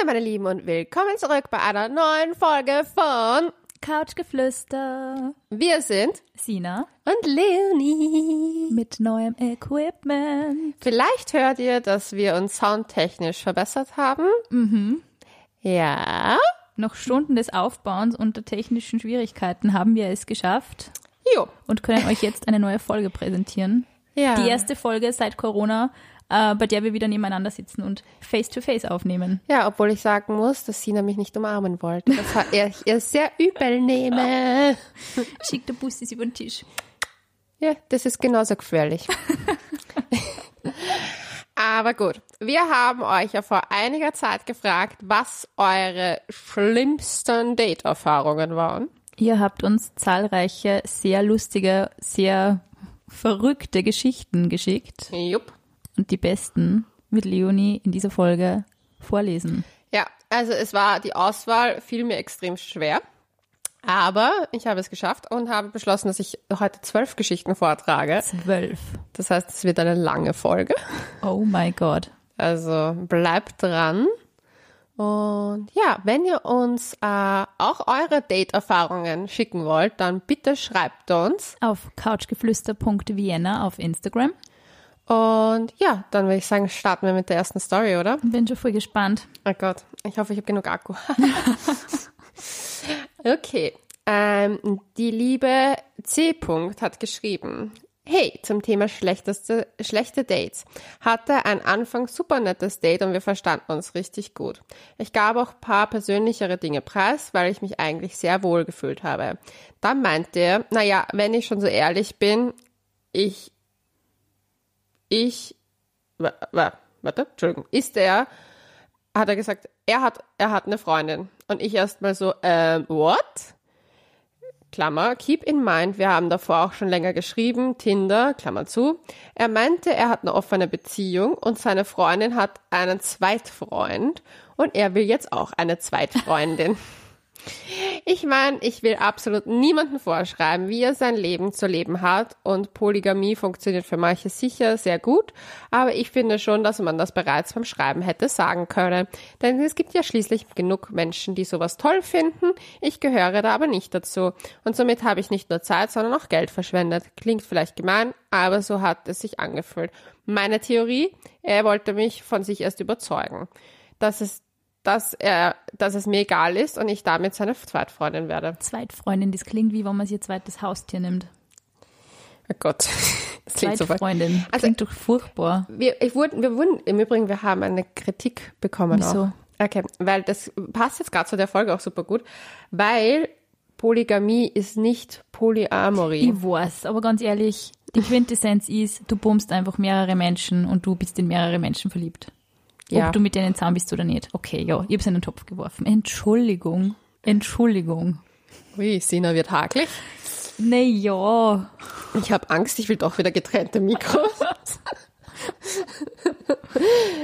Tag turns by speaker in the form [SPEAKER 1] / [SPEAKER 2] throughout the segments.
[SPEAKER 1] Hallo meine Lieben und willkommen zurück bei einer neuen Folge von
[SPEAKER 2] Couchgeflüster.
[SPEAKER 1] Wir sind
[SPEAKER 2] Sina
[SPEAKER 1] und Leonie.
[SPEAKER 2] mit neuem Equipment.
[SPEAKER 1] Vielleicht hört ihr, dass wir uns soundtechnisch verbessert haben. Mhm. Ja.
[SPEAKER 2] Nach Stunden des Aufbauens unter technischen Schwierigkeiten haben wir es geschafft
[SPEAKER 1] Jo.
[SPEAKER 2] und können euch jetzt eine neue Folge präsentieren.
[SPEAKER 1] Ja.
[SPEAKER 2] Die erste Folge seit Corona, äh, bei der wir wieder nebeneinander sitzen und face-to-face aufnehmen.
[SPEAKER 1] Ja, obwohl ich sagen muss, dass Sina mich nicht umarmen wollte. Das hat er ihr sehr übel nehme.
[SPEAKER 2] Schickt der Bussis über den Tisch.
[SPEAKER 1] Ja, das ist genauso gefährlich. Aber gut, wir haben euch ja vor einiger Zeit gefragt, was eure schlimmsten Date-Erfahrungen waren.
[SPEAKER 2] Ihr habt uns zahlreiche, sehr lustige, sehr verrückte Geschichten geschickt
[SPEAKER 1] Jupp.
[SPEAKER 2] Und die besten wird Leonie in dieser Folge vorlesen.
[SPEAKER 1] Ja, also es war die Auswahl fiel mir extrem schwer. Aber ich habe es geschafft und habe beschlossen, dass ich heute zwölf Geschichten vortrage.
[SPEAKER 2] Zwölf.
[SPEAKER 1] Das heißt, es wird eine lange Folge.
[SPEAKER 2] Oh my God.
[SPEAKER 1] Also bleibt dran. Und ja, wenn ihr uns äh, auch eure Date-Erfahrungen schicken wollt, dann bitte schreibt uns.
[SPEAKER 2] Auf couchgeflüster.vienna auf Instagram.
[SPEAKER 1] Und ja, dann würde ich sagen, starten wir mit der ersten Story, oder?
[SPEAKER 2] Bin schon voll gespannt.
[SPEAKER 1] Oh Gott, ich hoffe, ich habe genug Akku. okay, ähm, die liebe C. -Punkt hat geschrieben. Hey, zum Thema schlechteste, schlechte Dates. Hatte ein Anfang super nettes Date und wir verstanden uns richtig gut. Ich gab auch ein paar persönlichere Dinge preis, weil ich mich eigentlich sehr wohl gefühlt habe. Dann meinte er, naja, wenn ich schon so ehrlich bin, ich, ich, wa- wa- warte, Entschuldigung, ist er, hat er gesagt, er hat, er hat eine Freundin. Und ich erstmal so, ähm, what? Klammer, keep in mind, wir haben davor auch schon länger geschrieben, Tinder, Klammer zu. Er meinte, er hat eine offene Beziehung und seine Freundin hat einen Zweitfreund und er will jetzt auch eine Zweitfreundin. Ich meine, ich will absolut niemanden vorschreiben, wie er sein Leben zu leben hat. Und Polygamie funktioniert für manche sicher sehr gut, aber ich finde schon, dass man das bereits beim Schreiben hätte sagen können, denn es gibt ja schließlich genug Menschen, die sowas toll finden, ich gehöre da aber nicht dazu. Und somit habe ich nicht nur Zeit, sondern auch Geld verschwendet. Klingt vielleicht gemein, aber so hat es sich angefühlt. Meine Theorie, er wollte mich von sich erst überzeugen, dass es dass er, dass es mir egal ist und ich damit seine Zweitfreundin werde.
[SPEAKER 2] Zweitfreundin, das klingt wie wenn man ihr zweites Haustier nimmt.
[SPEAKER 1] Oh Gott. Das klingt so
[SPEAKER 2] Zweitfreundin.
[SPEAKER 1] Also-
[SPEAKER 2] klingt doch furchtbar.
[SPEAKER 1] Wir, ich wurden, wir wurden, im Übrigen, wir haben eine Kritik bekommen
[SPEAKER 2] Wieso?
[SPEAKER 1] auch. Okay, weil das passt jetzt gerade zu der Folge auch super gut, weil Polygamie ist nicht Polyamorie.
[SPEAKER 2] Ich weiß, aber ganz ehrlich, die Quintessenz ist, du bummst einfach mehrere Menschen und du bist in mehrere Menschen verliebt.
[SPEAKER 1] Ja.
[SPEAKER 2] Ob du mit denen zusammen bist oder nicht. Okay, ja, ich hab's in den Topf geworfen. Entschuldigung. Entschuldigung.
[SPEAKER 1] Ui, Sina wird hakelig.
[SPEAKER 2] Nee, ja.
[SPEAKER 1] Ich habe Angst, ich will doch wieder getrennte Mikros.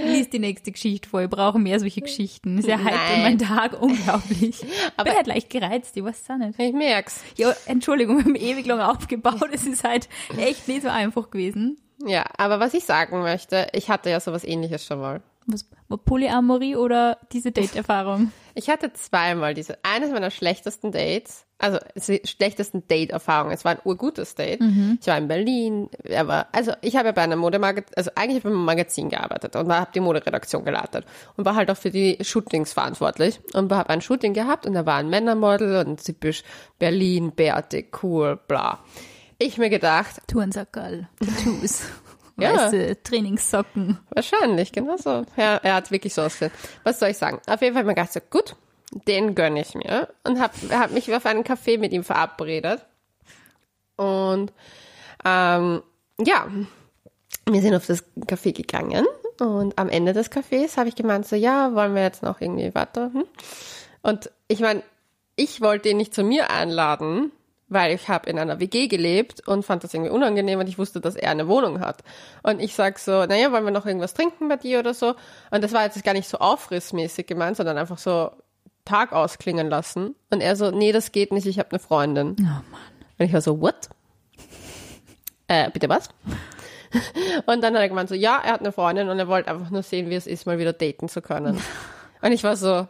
[SPEAKER 2] Lies die nächste Geschichte vor. Ich brauche mehr solche Geschichten. Es erheitert
[SPEAKER 1] Nein.
[SPEAKER 2] meinen Tag unglaublich.
[SPEAKER 1] Aber-
[SPEAKER 2] bin halt leicht gereizt, ich weiß es auch nicht.
[SPEAKER 1] Ich merk's.
[SPEAKER 2] Ja, Entschuldigung, wir haben ewig lang aufgebaut. Es ist halt echt nicht so einfach gewesen.
[SPEAKER 1] Ja, aber was ich sagen möchte, ich hatte ja sowas ähnliches schon mal.
[SPEAKER 2] Was, Polyamorie oder diese Date-Erfahrung?
[SPEAKER 1] Ich hatte zweimal diese, eines meiner schlechtesten Dates, also die schlechtesten Date-Erfahrungen. Es war ein urgutes Date. Ich war in Berlin, er war, also ich habe bei einem Modemagazin, also eigentlich habe ich im Magazin gearbeitet und habe die Moderedaktion geleitet und war halt auch für die Shootings verantwortlich und habe ein Shooting gehabt und da war ein Männermodel und typisch Berlin, bärtig, cool, bla. Ich mir gedacht,
[SPEAKER 2] Turnsackerl, Tattoos,
[SPEAKER 1] Ja.
[SPEAKER 2] weiße Trainingssocken.
[SPEAKER 1] Wahrscheinlich, genau so. Ja, er hat wirklich so ausgesehen. Was soll ich sagen? Auf jeden Fall habe ich mir gedacht, so, gut, den gönne ich mir. Und habe hab mich auf einen Café mit ihm verabredet. Und ähm, ja, wir sind auf das Café gegangen. Und am Ende des Cafés habe ich gemeint, so, ja, wollen wir jetzt noch irgendwie weiter? Hm? Und ich meine, ich wollte ihn nicht zu mir einladen, weil ich habe in einer WG gelebt und fand das irgendwie unangenehm und ich wusste, dass er eine Wohnung hat. Und ich sag so, naja, wollen wir noch irgendwas trinken bei dir oder so? Und das war jetzt gar nicht so aufrissmäßig gemeint, sondern einfach so Tag ausklingen lassen. Und er so, nee, das geht nicht, ich habe eine Freundin.
[SPEAKER 2] Oh Mann.
[SPEAKER 1] Und ich war so, what? Äh, bitte was? Und dann hat er gemeint so, ja, er hat eine Freundin und er wollte einfach nur sehen, wie es ist, mal wieder daten zu können. Und ich war so,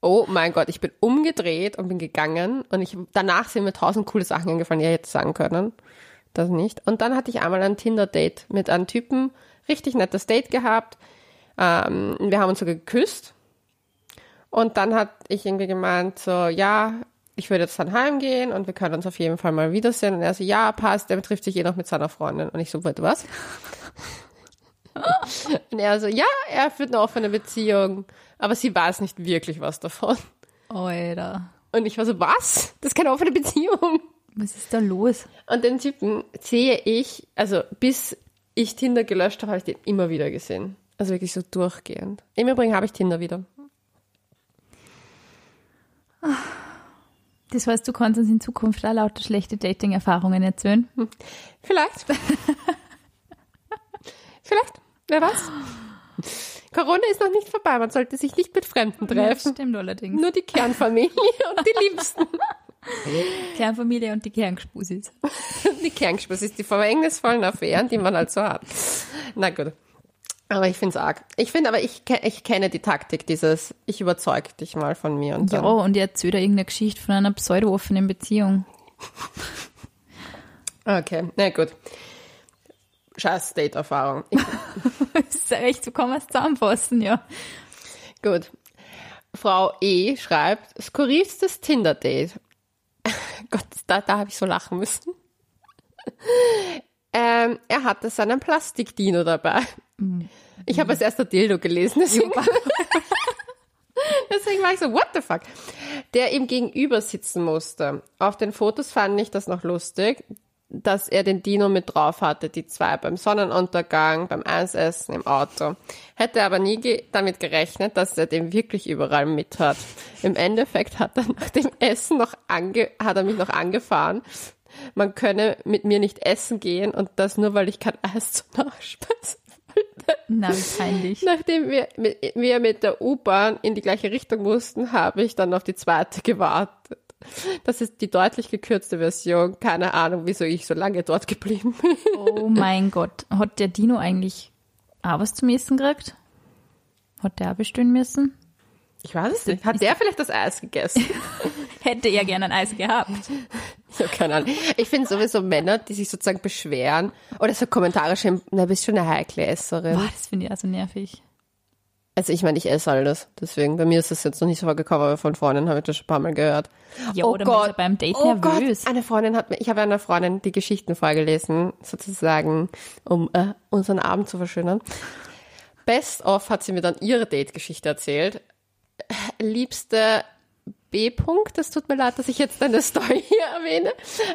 [SPEAKER 1] oh mein Gott, ich bin umgedreht und bin gegangen. Und ich, danach sind mir tausend coole Sachen eingefallen, die ich hätte sagen können. Das nicht. Und dann hatte ich einmal ein Tinder-Date mit einem Typen. Richtig nettes Date gehabt. Ähm, wir haben uns sogar geküsst. Und dann hat ich irgendwie gemeint, so, ja, ich würde jetzt dann heimgehen und wir können uns auf jeden Fall mal wiedersehen. Und er so, ja, passt, der trifft sich eh noch mit seiner Freundin. Und ich so, warte, was? und er so, ja, er führt eine offene Beziehung, aber sie weiß nicht wirklich was davon.
[SPEAKER 2] Alter.
[SPEAKER 1] Und ich war so, was? Das ist keine offene Beziehung.
[SPEAKER 2] Was ist da los?
[SPEAKER 1] Und den Typen sehe ich, also bis ich Tinder gelöscht habe, habe ich den immer wieder gesehen. Also wirklich so durchgehend. Im Übrigen habe ich Tinder wieder.
[SPEAKER 2] Das heißt, du kannst uns in Zukunft auch lauter schlechte Dating-Erfahrungen erzählen.
[SPEAKER 1] Vielleicht. Vielleicht. Wer weiß. Corona ist noch nicht vorbei. Man sollte sich nicht mit Fremden
[SPEAKER 2] Das
[SPEAKER 1] treffen.
[SPEAKER 2] stimmt allerdings.
[SPEAKER 1] Nur die Kernfamilie und die Liebsten.
[SPEAKER 2] Kernfamilie und die Kernspusis.
[SPEAKER 1] Die Kernspaß ist die verhängnisvollen Affären, die man halt so hat. Na gut. Aber ich finde es arg. Ich finde aber, ich, ich kenne die Taktik dieses, ich überzeug dich mal von mir. Und
[SPEAKER 2] Ja,
[SPEAKER 1] dann,
[SPEAKER 2] und ihr erzählt da irgendeine Geschichte von einer pseudo-offenen Beziehung.
[SPEAKER 1] Okay, na gut. Scheiß Date-Erfahrung.
[SPEAKER 2] Ist recht, so kann man es zusammenfassen, ja.
[SPEAKER 1] Gut. Frau E. schreibt, skurrilstes Tinder-Date. Gott, da, da habe ich so lachen müssen. ähm, er hatte seinen Plastikdino dabei. Ich habe als erster Dildo gelesen, deswegen, deswegen war ich so, what the fuck? Der ihm gegenüber sitzen musste. Auf den Fotos fand ich das noch lustig, dass er den Dino mit drauf hatte, die zwei beim Sonnenuntergang, beim Eisessen im Auto. Hätte aber nie ge damit gerechnet, dass er den wirklich überall mit hat. Im Endeffekt hat er nach dem Essen noch ange hat er mich noch angefahren. Man könne mit mir nicht essen gehen und das nur, weil ich kein Eis zum Nachspeisen wollte.
[SPEAKER 2] Na, wie peinlich.
[SPEAKER 1] Nachdem wir, mit- wir mit der U-Bahn in die gleiche Richtung mussten, habe ich dann auf die zweite gewartet. Das ist die deutlich gekürzte Version. Keine Ahnung, wieso ich so lange dort geblieben bin.
[SPEAKER 2] Oh mein Gott. Hat der Dino eigentlich auch was zum Essen gekriegt? Hat der auch bestellen müssen?
[SPEAKER 1] Ich weiß es nicht. Hat der vielleicht das Eis gegessen?
[SPEAKER 2] Hätte er gerne ein Eis gehabt.
[SPEAKER 1] Ich habe keine Ahnung. Ich finde sowieso Männer, die sich sozusagen beschweren oder so Kommentare schreiben, na, bist schon eine heikle Esserin.
[SPEAKER 2] Boah, das finde ich also nervig.
[SPEAKER 1] Also ich meine, ich esse alles. Deswegen, bei mir ist das jetzt noch nicht so vorgekommen, aber von Freunden habe ich das schon ein paar Mal gehört.
[SPEAKER 2] Ja, oder man ist ja beim Date
[SPEAKER 1] oh
[SPEAKER 2] nervös.
[SPEAKER 1] Gott, eine Freundin hat mir, ich habe einer Freundin die Geschichten vorgelesen, sozusagen, um äh, unseren Abend zu verschönern. Best of hat sie mir dann ihre Date-Geschichte erzählt. Liebste B-Punkt, das tut mir leid, dass ich jetzt deine Story hier erwähne,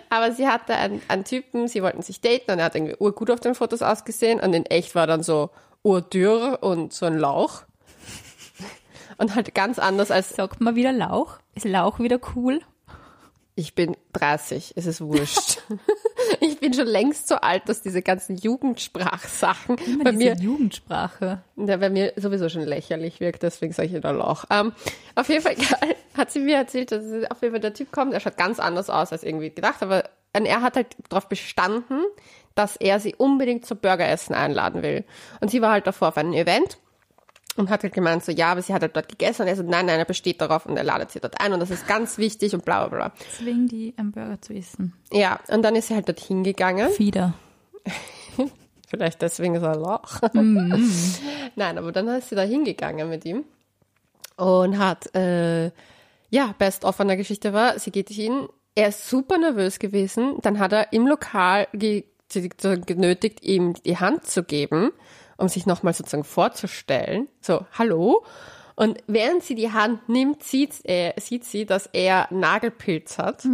[SPEAKER 1] aber sie hatte einen, einen Typen, sie wollten sich daten und er hat irgendwie urgut auf den Fotos ausgesehen und in echt war dann so urdürr und so ein Lauch. Und halt ganz anders als
[SPEAKER 2] Sagt man wieder Lauch? Ist Lauch wieder cool?
[SPEAKER 1] Ich bin 30, es ist wurscht. ich bin schon längst so alt, dass diese ganzen Jugendsprachsachen
[SPEAKER 2] Immer
[SPEAKER 1] bei mir,
[SPEAKER 2] Jugendsprache.
[SPEAKER 1] ja, bei mir sowieso schon lächerlich wirkt, deswegen sage ich wieder Lauch. Ähm, auf jeden Fall egal, hat sie mir erzählt, dass auf jeden Fall der Typ kommt, er schaut ganz anders aus als irgendwie gedacht, aber er hat halt darauf bestanden, dass er sie unbedingt zum Burgeressen einladen will. Und sie war halt davor auf einem Event und hat halt gemeint so, ja, aber sie hat halt dort gegessen und er so, nein, nein, er besteht darauf und er ladet sie dort ein und das ist ganz wichtig und bla bla bla.
[SPEAKER 2] Deswegen die einen Burger zu essen.
[SPEAKER 1] Ja, und dann ist sie halt dorthin gegangen.
[SPEAKER 2] Wieder.
[SPEAKER 1] Vielleicht deswegen so ein Loch. Nein, aber dann ist sie da hingegangen mit ihm und hat, äh, ja, best of an der Geschichte war, sie geht hin, er ist super nervös gewesen, dann hat er im Lokal genötigt, ihm die Hand zu geben, um sich nochmal sozusagen vorzustellen. So, hallo. Und während sie die Hand nimmt, sieht, er, sieht sie, dass er Nagelpilz hat.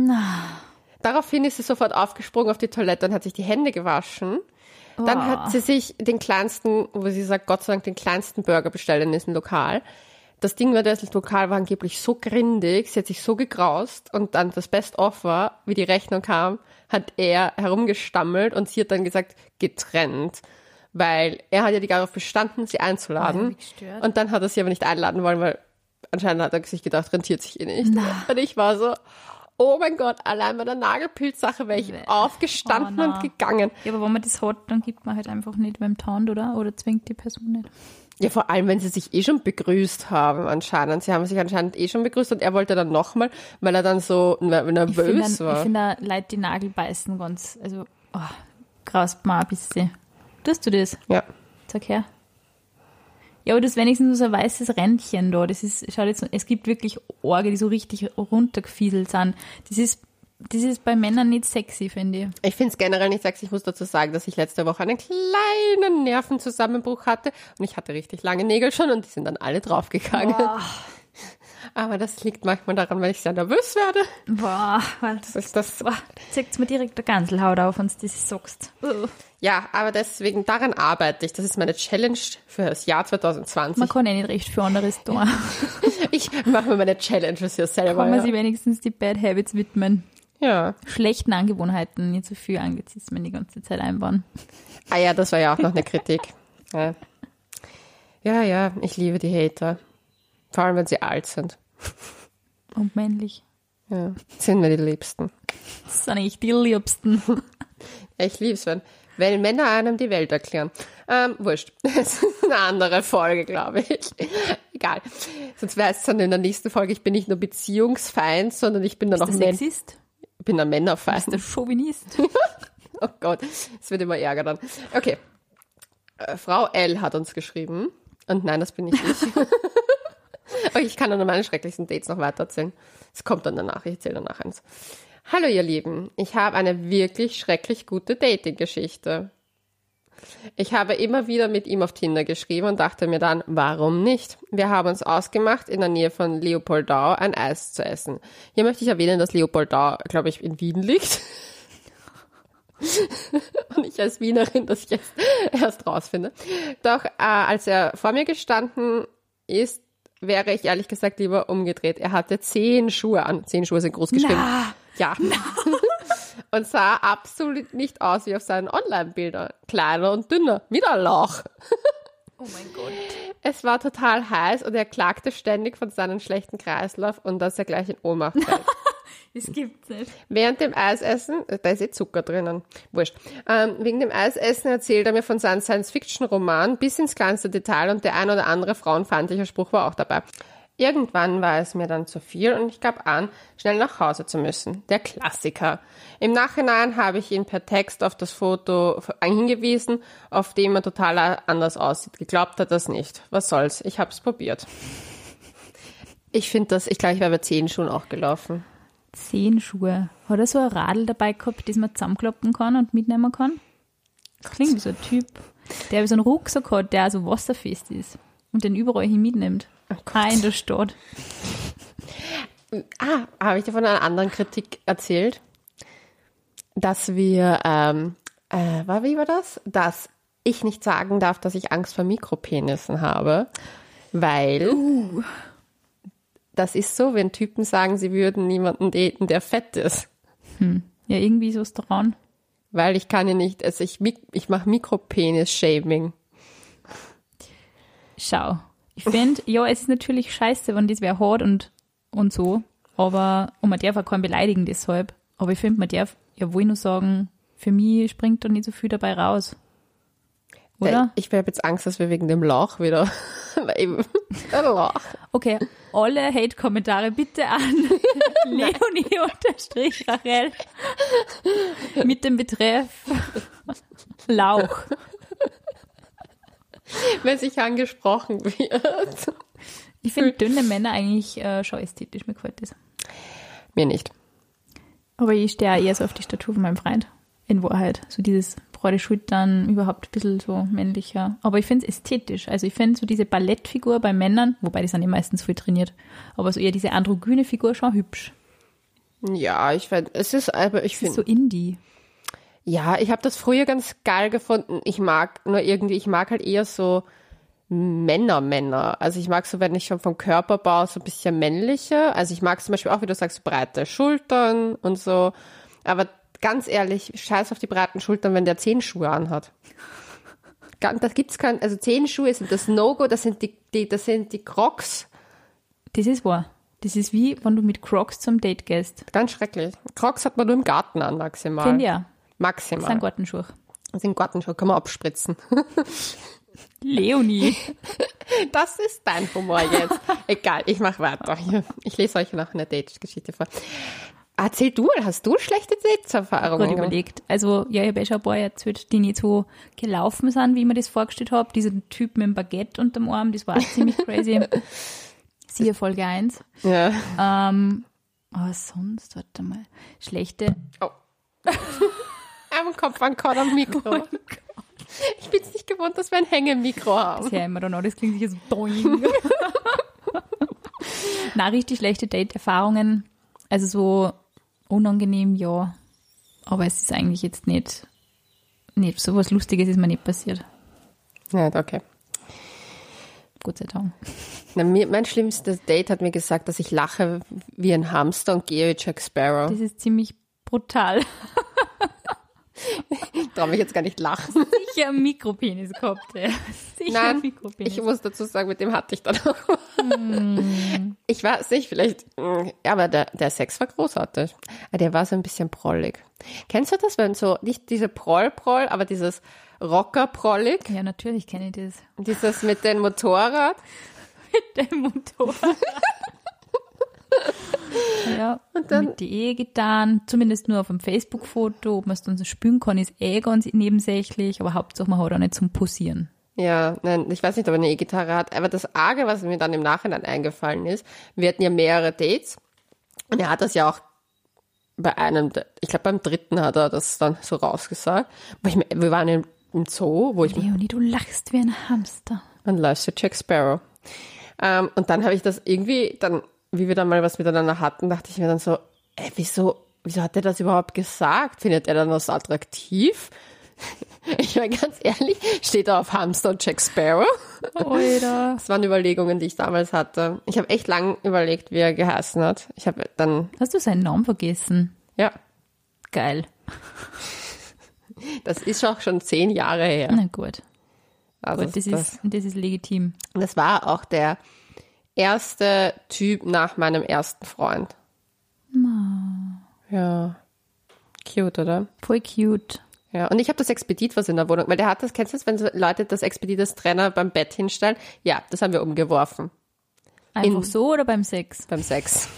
[SPEAKER 1] Daraufhin ist sie sofort aufgesprungen auf die Toilette und hat sich die Hände gewaschen. Dann
[SPEAKER 2] Oh.
[SPEAKER 1] hat sie sich den kleinsten, wo sie sagt, Gott sei Dank, den kleinsten Burger bestellt in diesem Lokal. Das Ding war, das Lokal war angeblich so grindig, sie hat sich so gegraust und dann das Best-of war, wie die Rechnung kam, hat er herumgestammelt und sie hat dann gesagt, getrennt. Weil er hat ja die darauf bestanden, sie einzuladen.
[SPEAKER 2] Gestört.
[SPEAKER 1] und dann hat er sie aber nicht einladen wollen, weil anscheinend hat er sich gedacht, rentiert sich eh nicht. Und ich war so, oh mein Gott, allein bei der Nagelpilzsache wäre ich
[SPEAKER 2] Nee.
[SPEAKER 1] aufgestanden
[SPEAKER 2] Oh, na.
[SPEAKER 1] und gegangen.
[SPEAKER 2] Ja, aber wenn man das hat, dann gibt man halt einfach nicht beim Taunt, oder? Oder zwingt die Person nicht.
[SPEAKER 1] Ja, vor allem, wenn sie sich eh schon begrüßt haben, anscheinend. Sie haben sich anscheinend eh schon begrüßt und er wollte dann nochmal, weil er dann so nervös
[SPEAKER 2] Ich finde, ich
[SPEAKER 1] war.
[SPEAKER 2] finde Leute, die Nagel beißen, ganz, also, oh, graust mal ein bisschen. Tust du das?
[SPEAKER 1] Ja.
[SPEAKER 2] Sag her. Ja, aber das ist wenigstens so ein weißes Rändchen da. Das ist, schaut jetzt, es gibt wirklich Orge, die so richtig runtergefieselt sind. Das ist, das ist bei Männern nicht sexy, finde ich.
[SPEAKER 1] Ich finde es generell nicht sexy. Ich muss dazu sagen, dass ich letzte Woche einen kleinen Nervenzusammenbruch hatte und ich hatte richtig lange Nägel schon und die sind dann alle draufgegangen. Aber das liegt manchmal daran, wenn ich sehr nervös werde.
[SPEAKER 2] Boah, weil
[SPEAKER 1] Das ist das.
[SPEAKER 2] boah, zeigt's mir direkt der Ganselhaut auf, wenn du das sagst.
[SPEAKER 1] Ja, aber deswegen, daran arbeite ich. Das ist meine Challenge für das Jahr 2020.
[SPEAKER 2] Man kann eh nicht recht für anderes tun.
[SPEAKER 1] Ich mache mir meine Challenge Jahr selber.
[SPEAKER 2] Kann man
[SPEAKER 1] Ja.
[SPEAKER 2] sich wenigstens die Bad Habits widmen.
[SPEAKER 1] ja.
[SPEAKER 2] Schlechten Angewohnheiten, nicht so viel Anglizismen die ganze Zeit einbauen.
[SPEAKER 1] Ah ja, das war ja auch noch eine Kritik. Ja. ja, ja, ich liebe die Hater. Vor allem, wenn sie alt sind.
[SPEAKER 2] Und männlich.
[SPEAKER 1] Ja, sind mir die Liebsten.
[SPEAKER 2] Das sind echt die Liebsten.
[SPEAKER 1] Ich lieb's, wenn, wenn Männer einem die Welt erklären. Ähm, wurscht. Das ist eine andere Folge, glaube ich. Egal. Sonst wäre es dann in der nächsten Folge, ich bin nicht nur Beziehungsfeind, sondern ich bin dann auch
[SPEAKER 2] Der
[SPEAKER 1] Män
[SPEAKER 2] Sexist?
[SPEAKER 1] ich bin ein Männerfeind.
[SPEAKER 2] Der Chauvinist?
[SPEAKER 1] Oh Gott, es wird immer ärger dann. Okay. Äh, Frau L hat uns geschrieben. Und nein, das bin ich okay, ich kann dann meine schrecklichsten Dates noch weiter erzählen. Es kommt dann danach, ich erzähle danach eins. Hallo ihr Lieben, ich habe eine wirklich schrecklich gute Dating-Geschichte. Ich habe immer wieder mit ihm auf Tinder geschrieben und dachte mir dann, warum nicht? Wir haben uns ausgemacht, in der Nähe von Leopoldau ein Eis zu essen. Hier möchte ich erwähnen, dass Leopoldau, glaube ich, in Wien liegt. und ich als Wienerin das jetzt erst rausfinde. Doch äh, als er vor mir gestanden ist, wäre ich ehrlich gesagt lieber umgedreht. Er hatte zehn Schuhe an. Zehn Schuhe sind groß geschrieben.
[SPEAKER 2] Na.
[SPEAKER 1] Ja. und sah absolut nicht aus wie auf seinen Online-Bildern. Kleiner und dünner. Wieder ein Lauch.
[SPEAKER 2] Oh mein Gott.
[SPEAKER 1] Es war total heiß und er klagte ständig von seinem schlechten Kreislauf und dass er gleich in Ohnmacht fällt.
[SPEAKER 2] Das gibt's nicht.
[SPEAKER 1] Während dem Eisessen, äh, da ist eh Zucker drinnen, wurscht, ähm, wegen dem Eisessen erzählt er mir von seinem Science-Fiction-Roman bis ins kleinste Detail und der ein oder andere frauenfeindliche Spruch war auch dabei. Irgendwann war es mir dann zu viel und ich gab an, schnell nach Hause zu müssen. Der Klassiker. Im Nachhinein habe ich ihn per Text auf das Foto hingewiesen, auf dem er total anders aussieht. Geglaubt hat das nicht. Was soll's? Ich hab's probiert. Ich finde das, ich glaube, ich wäre bei zehn Schuhen auch gelaufen.
[SPEAKER 2] Zehn Schuhe. Hat er so ein Radl dabei gehabt, das man zusammenklappen kann und mitnehmen kann? Das klingt wie so ein Typ, der so einen Rucksack hat, der so wasserfest ist und den überall hin mitnimmt. Ah, in der Stadt.
[SPEAKER 1] Ah, habe ich dir von einer anderen Kritik erzählt, dass wir, ähm, äh, war, wie war das? Dass ich nicht sagen darf, dass ich Angst vor Mikropenissen habe, weil das ist so, wenn Typen sagen, sie würden niemanden daten, der fett ist.
[SPEAKER 2] Ja, irgendwie so ist dran.
[SPEAKER 1] Weil ich kann ja nicht, also ich, ich mache Mikropenis-Shaming.
[SPEAKER 2] Schau. Ich finde, ja, es ist natürlich scheiße, wenn das wer hat und, und so. Aber, und man darf auch keinen beleidigen deshalb. Aber ich finde, man darf ja wohl nur sagen, für mich springt da nicht so viel dabei raus. Oder?
[SPEAKER 1] Ich habe jetzt Angst, dass wir wegen dem Lauch wieder, eben, Lauch.
[SPEAKER 2] Okay, alle Hate-Kommentare bitte an Leonie-Rachel mit dem Betreff Lauch.
[SPEAKER 1] Wenn sich angesprochen wird.
[SPEAKER 2] Ich finde dünne Männer eigentlich äh, schon ästhetisch, mir gefällt das.
[SPEAKER 1] Mir nicht.
[SPEAKER 2] Aber ich stehe eher so auf die Statur von meinem Freund. In Wahrheit. So dieses breite Schultern, überhaupt ein bisschen so männlicher. Aber ich finde es ästhetisch. Also ich finde so diese Ballettfigur bei Männern, wobei die sind ja meistens viel trainiert, aber so eher diese androgyne Figur schon hübsch.
[SPEAKER 1] Ja, ich finde, es ist, aber ich finde,
[SPEAKER 2] so Indie.
[SPEAKER 1] ja, ich habe das früher ganz geil gefunden. Ich mag nur irgendwie, ich mag halt eher so Männer, Männer. Also ich mag so, wenn ich schon vom Körperbau so ein bisschen männlicher. Also ich mag zum Beispiel auch, wie du sagst, breite Schultern und so. Aber ganz ehrlich, scheiß auf die breiten Schultern, wenn der Zehenschuhe anhat. Das gibt's kein, also Zehenschuhe sind das No-Go, das sind die, die, das sind die Crocs.
[SPEAKER 2] Das ist wahr. Das ist wie, wenn du mit Crocs zum Date gehst.
[SPEAKER 1] Ganz schrecklich. Crocs hat man nur im Garten an, maximal.
[SPEAKER 2] Finde ich auch. Das
[SPEAKER 1] Maximal.
[SPEAKER 2] sind Gartenschuhe.
[SPEAKER 1] Das sind Gartenschuhe, kann man abspritzen.
[SPEAKER 2] Leonie.
[SPEAKER 1] Das ist dein Humor jetzt. Egal, ich mach weiter. Ich lese euch noch eine Date-Geschichte vor. Erzähl du, hast du schlechte
[SPEAKER 2] Gerade
[SPEAKER 1] Dates-Erfahrungen?
[SPEAKER 2] überlegt. Also, ja, ich habe eh schon ein paar erzählt, die nicht so gelaufen sind, wie ich mir das vorgestellt habe. Dieser Typ mit dem Baguette unterm Arm, das war auch ziemlich crazy. Siehe Folge 1.
[SPEAKER 1] Ja.
[SPEAKER 2] Ähm, aber sonst, warte mal, schlechte.
[SPEAKER 1] Oh. Am Kopf an Korn am Mikro. Ich bin's nicht gewohnt, dass wir ein Hängemikro haben.
[SPEAKER 2] Ja, immer noch, das klingt sicher so doing. Na, richtig schlechte Date-Erfahrungen. Also so unangenehm, ja. Aber es ist eigentlich jetzt nicht, nicht so was Lustiges ist mir nicht passiert.
[SPEAKER 1] Ja, okay.
[SPEAKER 2] Gott sei Dank.
[SPEAKER 1] Na, mir, mein schlimmstes Date hat mir gesagt, dass ich lache wie ein Hamster und gehe wie Jack Sparrow.
[SPEAKER 2] Das ist ziemlich brutal.
[SPEAKER 1] Ich traue mich jetzt gar nicht lachen.
[SPEAKER 2] Sicher ein Mikropenis gehabt, ey. Sicher ein
[SPEAKER 1] Nein,
[SPEAKER 2] Mikropenis.
[SPEAKER 1] ich muss dazu sagen, mit dem hatte ich dann auch. Ich weiß nicht, vielleicht, mm, ja, aber der, der Sex war großartig. Aber Der war so ein bisschen prollig. Kennst du das, wenn so, nicht diese Proll-Proll, aber dieses Rocker-Prollig,
[SPEAKER 2] ja, natürlich kenne ich das.
[SPEAKER 1] dieses mit dem Motorrad?
[SPEAKER 2] Der Motor. Ja, und
[SPEAKER 1] dann-
[SPEAKER 2] mit die E-Gitarren, zumindest nur auf dem Facebook-Foto, ob man es dann so spüren kann, ist eh ganz nebensächlich, aber Hauptsache man hat auch nicht zum Posieren.
[SPEAKER 1] Ja, nein, ich weiß nicht, ob er eine E-Gitarre hat, aber das Arge, was mir dann im Nachhinein eingefallen ist, wir hatten ja mehrere Dates und er hat das ja auch bei einem, ich glaube beim dritten hat er das dann so rausgesagt. Ich, wir waren im, im Zoo, wo ich
[SPEAKER 2] Leonie, du lachst wie ein Hamster.
[SPEAKER 1] Man läuft zu Jack Sparrow. Ähm, und dann habe ich das irgendwie, dann, wie wir dann mal was miteinander hatten, dachte ich mir dann so, ey, wieso, wieso hat er das überhaupt gesagt? Findet er dann das attraktiv? Ich meine, ganz ehrlich, steht er auf Hamster und Jack Sparrow?
[SPEAKER 2] Alter.
[SPEAKER 1] Das waren Überlegungen, die ich damals hatte. Ich habe echt lang überlegt, wie er geheißen hat. Ich habe dann,
[SPEAKER 2] Hast du seinen Namen vergessen?
[SPEAKER 1] ja,
[SPEAKER 2] Geil.
[SPEAKER 1] das ist auch schon zehn Jahre her.
[SPEAKER 2] Na gut.
[SPEAKER 1] Also
[SPEAKER 2] gut, das,
[SPEAKER 1] das,
[SPEAKER 2] ist, das ist legitim.
[SPEAKER 1] das war auch der erste Typ nach meinem ersten Freund. Ja. Cute, oder?
[SPEAKER 2] Voll cute.
[SPEAKER 1] Ja, und ich habe das Expedit was in der Wohnung, weil der hat das, kennst du das, wenn so Leute das Expedit als Trenner beim Bett hinstellen? Ja, das haben wir umgeworfen
[SPEAKER 2] Einfach
[SPEAKER 1] In-
[SPEAKER 2] so oder beim Sex?
[SPEAKER 1] beim Sex.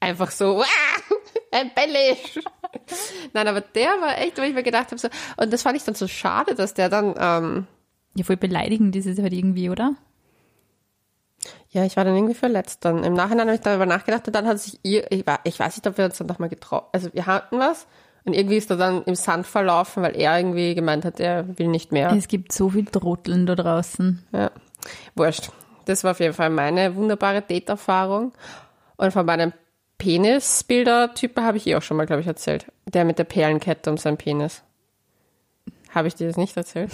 [SPEAKER 1] Einfach so, ah, ein Bellisch. Nein, aber der war echt, wo ich mir gedacht habe, so, und das fand ich dann so schade, dass der dann, ähm,
[SPEAKER 2] Ja, voll beleidigend ist es halt irgendwie, oder?
[SPEAKER 1] Ja, ich war dann irgendwie verletzt dann. Im Nachhinein habe ich darüber nachgedacht und dann hat sich ihr, ich, war, ich weiß nicht, ob wir uns dann nochmal getroffen, also wir hatten was und irgendwie ist er dann im Sand verlaufen, weil er irgendwie gemeint hat, er will nicht mehr.
[SPEAKER 2] Es gibt so viel Trotteln da draußen.
[SPEAKER 1] Ja, wurscht. Das war auf jeden Fall meine wunderbare Date-Erfahrung. Und von meinem Penisbilder-Typen habe ich eh auch schon mal, glaube ich, erzählt. Der mit der Perlenkette um seinen Penis. Habe ich dir das nicht erzählt?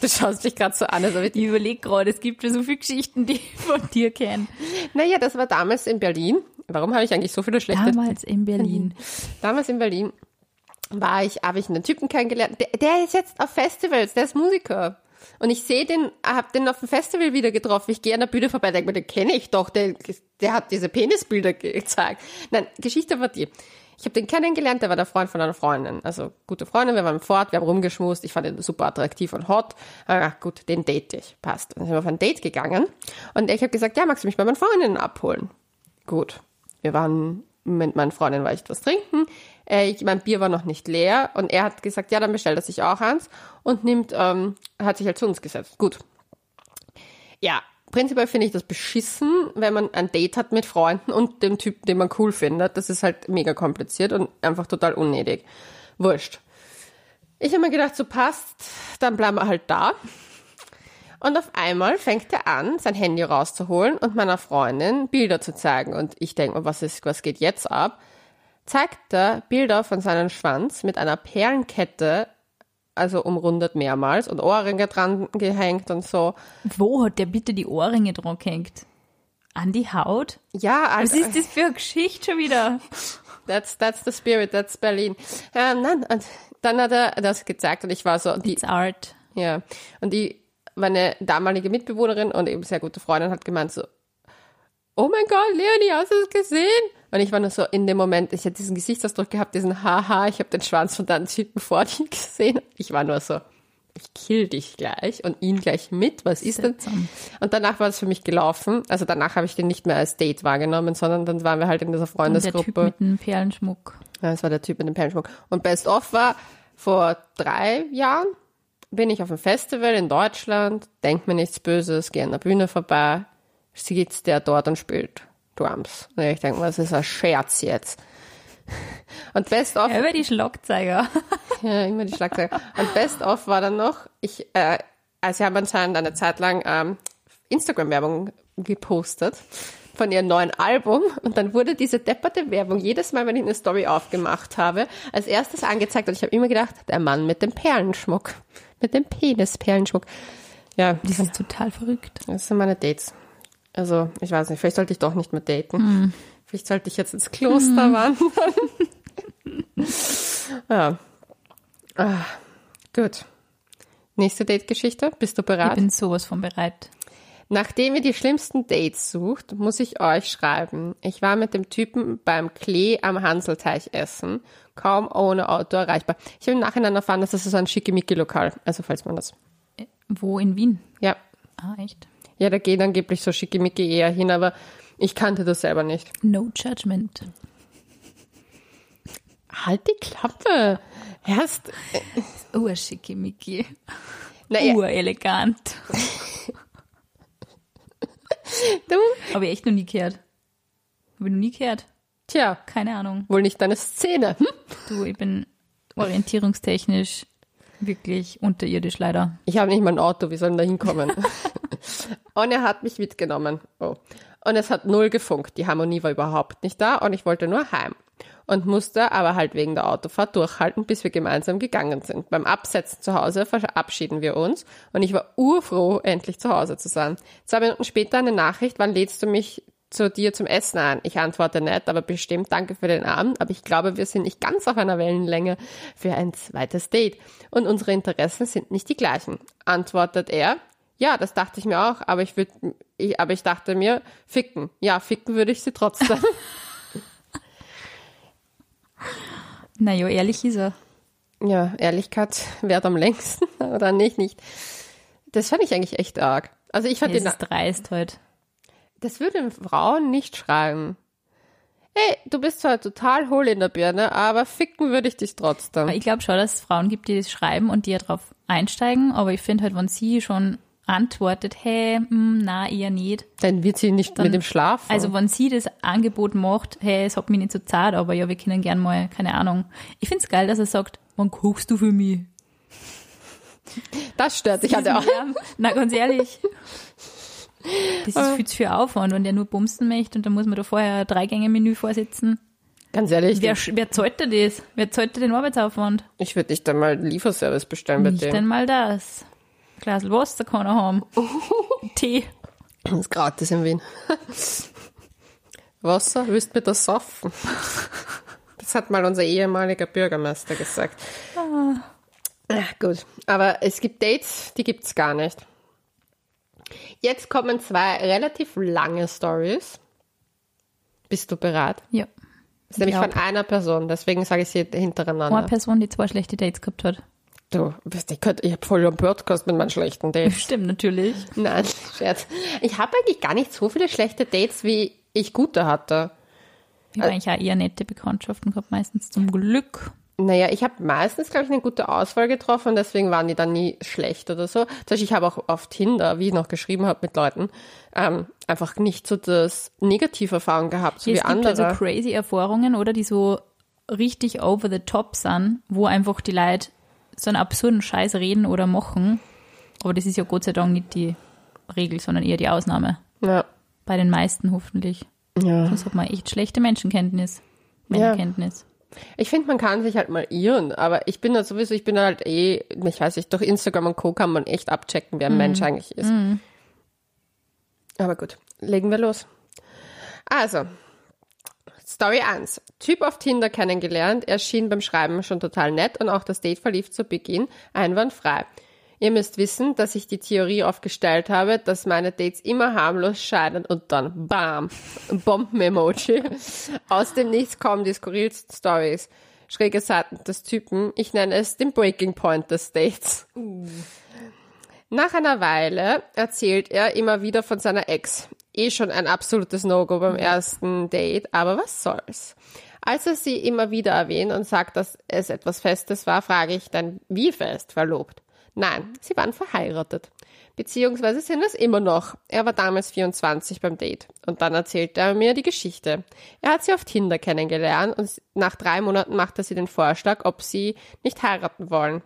[SPEAKER 1] Du schaust dich gerade so an, als ob ich
[SPEAKER 2] Ich überlege gerade, es gibt ja so viele Geschichten, die ich von dir kenne.
[SPEAKER 1] Naja, das war damals in Berlin. Warum habe ich eigentlich so viele schlechte...
[SPEAKER 2] Damals in Berlin.
[SPEAKER 1] Damals in Berlin war ich, habe ich einen Typen kennengelernt. Der, der ist jetzt auf Festivals, der ist Musiker. Und ich sehe den, habe den auf dem Festival wieder getroffen. Ich gehe an der Bühne vorbei, denke mir, den kenne ich doch, der, der hat diese Penisbilder gezeigt. Nein, Geschichte war die. Ich habe den kennengelernt, der war der Freund von einer Freundin. Also gute Freundin, wir waren fort, wir haben rumgeschmust, ich fand ihn super attraktiv und hot. Ah, gut, den date ich, passt. Dann sind wir auf ein Date gegangen und ich habe gesagt, ja, magst du mich bei meinen Freundinnen abholen? Gut. Wir waren mit meinen Freundinnen war ich etwas trinken. Äh, ich, mein Bier war noch nicht leer und er hat gesagt, ja, dann bestellt er sich auch eins und nimmt, ähm, hat sich halt zu uns gesetzt. Gut. Ja, prinzipiell finde ich das beschissen, wenn man ein Date hat mit Freunden und dem Typen, den man cool findet. Das ist halt mega kompliziert und einfach total unnötig. Wurscht. Ich habe mir gedacht, so passt, dann bleiben wir halt da. Und auf einmal fängt er an, sein Handy rauszuholen und meiner Freundin Bilder zu zeigen. Und ich denke mir, was ist, was geht jetzt ab? Zeigt er Bilder von seinem Schwanz mit einer Perlenkette, also umrundet mehrmals und Ohrringe dran gehängt und so.
[SPEAKER 2] Wo hat der bitte die Ohrringe dran gehängt? An die Haut?
[SPEAKER 1] Ja,
[SPEAKER 2] Was
[SPEAKER 1] also,
[SPEAKER 2] ist das für eine Geschichte schon wieder?
[SPEAKER 1] that's, that's the spirit, that's Berlin. Ähm, nein, und dann hat er das gezeigt und ich war so, die,
[SPEAKER 2] It's art.
[SPEAKER 1] Ja, und die, meine damalige Mitbewohnerin und eben sehr gute Freundin hat gemeint so, oh mein Gott, Leonie, hast du es gesehen? Und ich war nur so in dem Moment, ich hatte diesen Gesichtsausdruck gehabt, diesen Haha, ich habe den Schwanz von deinem Typen vor dir gesehen. Ich war nur so, ich kill dich gleich und ihn gleich mit. Was ist denn? Und danach war es für mich gelaufen. Also danach habe ich den nicht mehr als Date wahrgenommen, sondern dann waren wir halt in dieser
[SPEAKER 2] Und der Typ
[SPEAKER 1] Freundesgruppe.
[SPEAKER 2] mit dem Perlenschmuck.
[SPEAKER 1] Ja, das war der Typ mit dem Perlenschmuck. Und Best of war vor drei Jahren bin ich auf einem Festival in Deutschland, denk mir nichts Böses, gehe an der Bühne vorbei, sitzt der dort und spielt Drums. Und ich denke, was ist ein Scherz jetzt? Und Best of
[SPEAKER 2] Ja, über die Schlagzeiger.
[SPEAKER 1] ja, immer die Schlagzeile. Und Best of war dann noch, ich, äh, also sie haben anscheinend eine Zeit lang ähm, Instagram-Werbung gepostet von ihrem neuen Album und dann wurde diese depperte Werbung jedes Mal, wenn ich eine Story aufgemacht habe, als erstes angezeigt und ich habe immer gedacht, der Mann mit dem Perlenschmuck, mit dem Penis-Perlenschmuck. Ja,
[SPEAKER 2] Das ist total verrückt.
[SPEAKER 1] das sind meine Dates. Also, ich weiß nicht, vielleicht sollte ich doch nicht mehr daten. Vielleicht sollte ich jetzt ins Kloster wandern. ja. Ah, gut. Nächste Date-Geschichte. Bist du
[SPEAKER 2] Ich
[SPEAKER 1] bereit?
[SPEAKER 2] bin sowas von bereit.
[SPEAKER 1] Nachdem ihr die schlimmsten Dates sucht, muss ich euch schreiben. Ich war mit dem Typen beim Klee am Hanselteich essen. Kaum ohne Auto erreichbar. Ich habe im Nachhinein erfahren, dass das so ein Schickimicki-Lokal. Also, falls man das.
[SPEAKER 2] Wo in Wien?
[SPEAKER 1] Ja.
[SPEAKER 2] Ah, echt?
[SPEAKER 1] Ja, da geht angeblich so Schickimicki eher hin, aber ich kannte das selber nicht.
[SPEAKER 2] No judgment.
[SPEAKER 1] Halt die Klappe. Erst,
[SPEAKER 2] Urschickimicki.
[SPEAKER 1] naja,
[SPEAKER 2] Urelegant.
[SPEAKER 1] du,
[SPEAKER 2] Habe ich echt noch nie gehört. Habe ich noch nie gehört.
[SPEAKER 1] tja,
[SPEAKER 2] Keine Ahnung.
[SPEAKER 1] wohl nicht deine Szene. Hm?
[SPEAKER 2] Du, ich bin orientierungstechnisch wirklich unterirdisch leider.
[SPEAKER 1] Ich habe nicht mal ein Auto, wie sollen da hinkommen? und er hat mich mitgenommen. Oh. Und es hat null gefunkt. Die Harmonie war überhaupt nicht da und ich wollte nur heim. Und musste aber halt wegen der Autofahrt durchhalten, bis wir gemeinsam gegangen sind. Beim Absetzen zu Hause verabschieden wir uns und ich war urfroh, endlich zu Hause zu sein. Zwei Minuten später eine Nachricht, wann lädst du mich zu dir zum Essen ein? Ich antworte nicht, aber bestimmt danke für den Abend, aber ich glaube, wir sind nicht ganz auf einer Wellenlänge für ein zweites Date und unsere Interessen sind nicht die gleichen. Antwortet er, ja, das dachte ich mir auch, aber ich würde, ich, aber ich dachte mir, ficken. Ja, ficken würde ich sie trotzdem.
[SPEAKER 2] Naja, ehrlich ist er.
[SPEAKER 1] ja, Ehrlichkeit währt am längsten, oder nicht, nicht. Das fand ich eigentlich echt arg. Also ich fand
[SPEAKER 2] Es
[SPEAKER 1] den,
[SPEAKER 2] ist dreist halt.
[SPEAKER 1] das würden Frauen nicht schreiben. Ey, du bist zwar total hohl in der Birne, aber ficken würde ich dich trotzdem.
[SPEAKER 2] Ich glaube schon, dass es Frauen gibt, die das schreiben und die ja drauf einsteigen, aber ich finde halt, wenn sie schon antwortet, hey, hm, na, eher nicht.
[SPEAKER 1] Dann wird sie nicht mit dem Schlafen.
[SPEAKER 2] Also wenn sie das Angebot macht, hey, es hat mich nicht so zart, aber ja, wir können gern mal, keine Ahnung. Ich find's geil, dass er sagt, wann kochst du für mich?
[SPEAKER 1] das stört sich an der
[SPEAKER 2] Lärm. Na, ganz ehrlich. Das ist viel zu viel Aufwand, wenn der nur bumsen möchte und dann muss man da vorher ein Drei-Gänge-Menü vorsitzen.
[SPEAKER 1] Ganz ehrlich,
[SPEAKER 2] Wer, wer zahlt da das? Wer zahlt da den Arbeitsaufwand?
[SPEAKER 1] ich würde dich dann mal Lieferservice bestellen bei
[SPEAKER 2] Nicht
[SPEAKER 1] dem.
[SPEAKER 2] einmal das. Glas Wasser kann er haben. Tee.
[SPEAKER 1] Das ist gratis in Wien. Wasser, willst mit das saufen? Das hat mal unser ehemaliger Bürgermeister gesagt. Ja, gut, aber es gibt Dates, die gibt's gar nicht. Jetzt kommen zwei relativ lange Stories. Bist du bereit?
[SPEAKER 2] Ja.
[SPEAKER 1] Das ist nämlich
[SPEAKER 2] glaub.
[SPEAKER 1] von einer Person, deswegen sage ich sie
[SPEAKER 2] Eine
[SPEAKER 1] hintereinander.
[SPEAKER 2] Person, die zwei schlechte Dates gehabt hat.
[SPEAKER 1] Du, ich, könnte- ich habe voll einen Podcast mit meinen schlechten Dates.
[SPEAKER 2] Stimmt, natürlich.
[SPEAKER 1] Nein, Scherz. Ich habe eigentlich gar nicht so viele schlechte Dates, wie ich gute hatte.
[SPEAKER 2] Ich habe eigentlich auch eher nette Bekanntschaften gehabt, meistens zum Glück.
[SPEAKER 1] Naja, ich habe meistens, glaube ich, eine gute Auswahl getroffen, deswegen waren die dann nie schlecht oder so. Zum Beispiel, ich habe auch auf Tinder, wie ich noch geschrieben habe mit Leuten, ähm, einfach nicht so das negative Erfahrung gehabt, so
[SPEAKER 2] Ja,
[SPEAKER 1] wie
[SPEAKER 2] es gibt halt
[SPEAKER 1] andere.
[SPEAKER 2] so crazy Erfahrungen, oder, die so richtig over the top sind, wo einfach die Leute so einen absurden Scheiß reden oder machen. Aber das ist ja Gott sei Dank nicht die Regel, sondern eher die Ausnahme.
[SPEAKER 1] ja,
[SPEAKER 2] Bei den meisten hoffentlich.
[SPEAKER 1] ja.
[SPEAKER 2] Sonst hat man echt schlechte Menschenkenntnis. Männerkenntnis.
[SPEAKER 1] Ich finde, man kann sich halt mal irren, aber ich bin da sowieso, ich bin halt eh, ich weiß nicht, durch Instagram und Co. kann man echt abchecken, wer ein Mensch eigentlich ist. Aber gut, legen wir los. Also, Story 1. Typ auf Tinder kennengelernt, er schien beim Schreiben schon total nett und auch das Date verlief zu Beginn einwandfrei. Ihr müsst wissen, dass ich die Theorie aufgestellt habe, dass meine Dates immer harmlos scheinen und dann BAM, Bomben-Emoji. Aus dem Nichts kommen die skurrilsten Stories. schräge Seiten des Typen. Ich nenne es den Breaking Point des Dates. Nach einer Weile erzählt er immer wieder von seiner Ex. Eh schon ein absolutes No-Go beim ersten Date, aber was soll's. Als er sie immer wieder erwähnt und sagt, dass es etwas Festes war, frage ich dann, wie fest verlobt? Nein, sie waren verheiratet. Beziehungsweise sind es immer noch. Er war damals 24 beim Date. Und dann erzählte er mir die Geschichte. Er hat sie auf Tinder kennengelernt und nach drei Monaten macht er sie den Vorschlag, ob sie nicht heiraten wollen.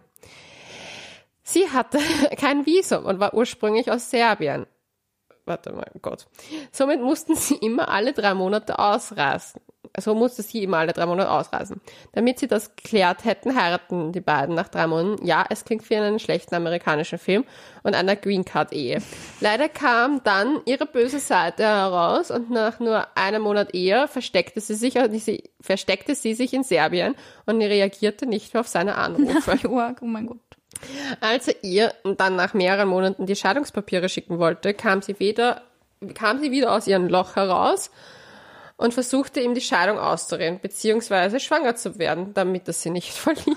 [SPEAKER 1] Sie hatte kein Visum und war ursprünglich aus Serbien. Warte mal, Gott. Somit mussten sie immer alle drei Monate ausreisen. So musste sie immer alle drei Monate ausreisen. Damit sie das geklärt hätten, heiraten die beiden nach drei Monaten. Ja, es klingt wie einen schlechten amerikanischen Film und einer Green Card Ehe. Leider kam dann ihre böse Seite heraus und nach nur einem Monat Ehe versteckte sie sich, versteckte sie sich in Serbien und reagierte nicht mehr auf seine Anrufe.
[SPEAKER 2] oh mein Gott.
[SPEAKER 1] Als er ihr dann nach mehreren Monaten die Scheidungspapiere schicken wollte, kam sie wieder, kam sie wieder aus ihrem Loch heraus und versuchte ihm die Scheidung auszureden, beziehungsweise schwanger zu werden, damit er sie nicht verlieh.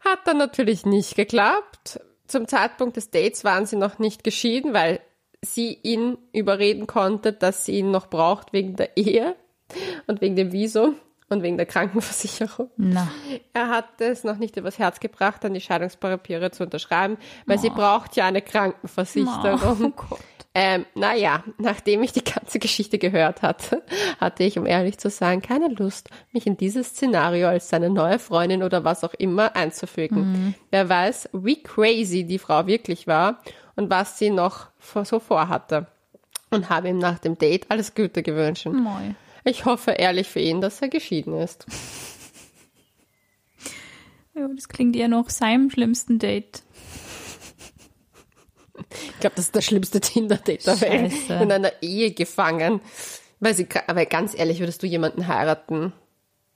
[SPEAKER 1] Hat dann natürlich nicht geklappt. Zum Zeitpunkt des Dates waren sie noch nicht geschieden, weil sie ihn überreden konnte, dass sie ihn noch braucht wegen der Ehe und wegen dem Visum und wegen der Krankenversicherung.
[SPEAKER 2] Na.
[SPEAKER 1] Er hat es noch nicht übers Herz gebracht, dann die Scheidungspapiere zu unterschreiben, weil oh. sie braucht ja eine Krankenversicherung. Oh Gott. Ähm, naja, nachdem ich die ganze Geschichte gehört hatte, hatte ich, um ehrlich zu sein, keine Lust, mich in dieses Szenario als seine neue Freundin oder was auch immer einzufügen. Mhm. Wer weiß, wie crazy die Frau wirklich war und was sie noch so vorhatte. Und habe ihm nach dem Date alles Gute gewünscht.
[SPEAKER 2] Moi.
[SPEAKER 1] Ich hoffe ehrlich für ihn, dass er geschieden ist.
[SPEAKER 2] Ja, das klingt eher noch seinem schlimmsten Date.
[SPEAKER 1] Ich glaube, das ist das schlimmste Tinder-Date der Welt. In einer Ehe gefangen. Weil sie, aber ganz ehrlich, würdest du jemanden heiraten?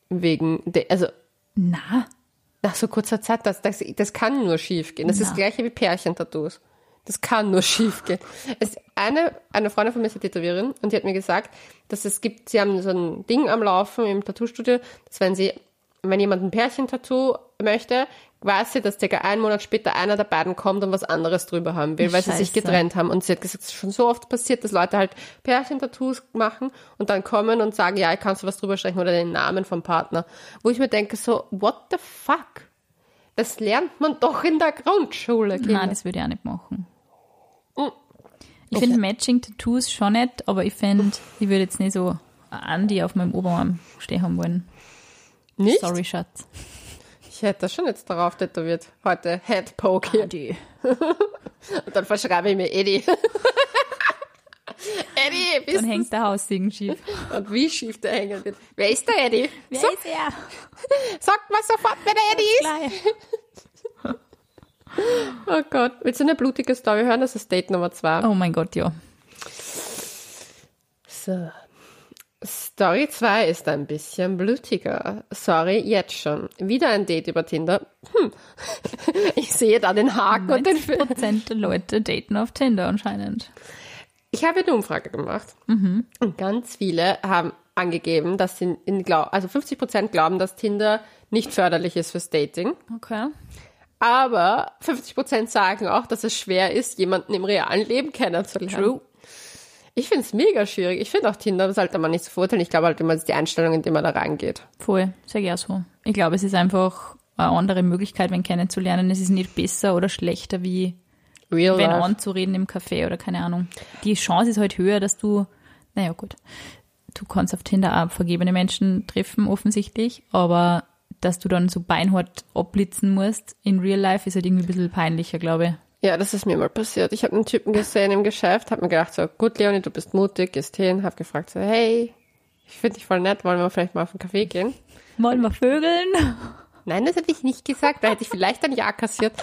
[SPEAKER 1] Wegen, de, also.
[SPEAKER 2] Na.
[SPEAKER 1] Nach so kurzer Zeit, das, das, das kann nur schief gehen. Das Na. ist das gleiche wie Pärchentattoos. Das kann nur schief gehen. Es, eine, eine Freundin von mir ist eine Tätowiererin und die hat mir gesagt, dass es gibt, sie haben so ein Ding am Laufen im Tattoo-Studio, dass wenn sie, wenn jemand ein Pärchentattoo möchte, weiß sie, dass circa einen Monat später einer der beiden kommt und was anderes drüber haben will, weil Scheiße. sie sich getrennt haben. Und sie hat gesagt, es ist schon so oft passiert, dass Leute halt Pärchentattoos machen und dann kommen und sagen, ja, kannst du was drüber streichen oder den Namen vom Partner. Wo ich mir denke, so, what the fuck? Das lernt man doch in der Grundschule.
[SPEAKER 2] Kinder. Nein, das würde ich auch nicht machen. Ich okay. finde Matching-Tattoos schon nett, aber ich finde, ich würde jetzt nicht so Andi auf meinem Oberarm stehen haben wollen.
[SPEAKER 1] Nicht?
[SPEAKER 2] Sorry, Schatz.
[SPEAKER 1] Ich hätte das schon jetzt darauf tätowiert. Heute Head Poke.
[SPEAKER 2] Adi.
[SPEAKER 1] Und dann verschreibe ich mir Eddie. Eddie,
[SPEAKER 2] bist Dann hängt der Haussegen schief.
[SPEAKER 1] Und wie schief der hängen wird. Wer ist der Eddie?
[SPEAKER 2] Wer so, ist er?
[SPEAKER 1] Sagt mal sofort, wer der Eddie ist. Oh Gott. Willst du eine blutige Story hören? Das ist Date Nummer zwei.
[SPEAKER 2] Oh mein Gott, ja.
[SPEAKER 1] So. Story 2 ist ein bisschen blutiger. Sorry, jetzt schon. Wieder ein Date über Tinder. Hm. Ich sehe da den Haken und den
[SPEAKER 2] Prozent der Leute daten auf Tinder anscheinend.
[SPEAKER 1] Ich habe eine Umfrage gemacht mhm. und ganz viele haben angegeben, dass sie in also 50 Prozent glauben, dass Tinder nicht förderlich ist fürs Dating.
[SPEAKER 2] Okay.
[SPEAKER 1] Aber 50 Prozent sagen auch, dass es schwer ist, jemanden im realen Leben kennenzulernen.
[SPEAKER 2] True.
[SPEAKER 1] Ich finde es mega schwierig. Ich finde auch Tinder sollte man nicht so verurteilen. Ich glaube halt immer, es ist die Einstellung, in die man da reingeht.
[SPEAKER 2] Voll, ich auch so. Ich glaube, es ist einfach eine andere Möglichkeit, wenn kennenzulernen. Es ist nicht besser oder schlechter wie Real wenn life. anzureden im Café oder keine Ahnung. Die Chance ist halt höher, dass du, naja gut, du kannst auf Tinder auch vergebene Menschen treffen offensichtlich, aber dass du dann so beinhart abblitzen musst in Real Life, ist halt irgendwie ein bisschen peinlicher, glaube ich.
[SPEAKER 1] Ja, das ist mir mal passiert. Ich habe einen Typen gesehen im Geschäft, habe mir gedacht so, gut Leonie, du bist mutig, gehst hin, habe gefragt so, hey, ich finde dich voll nett, wollen wir vielleicht mal auf einen Kaffee gehen?
[SPEAKER 2] Wollen wir vögeln?
[SPEAKER 1] Nein, das hätte ich nicht gesagt, da hätte ich vielleicht ein Ja kassiert.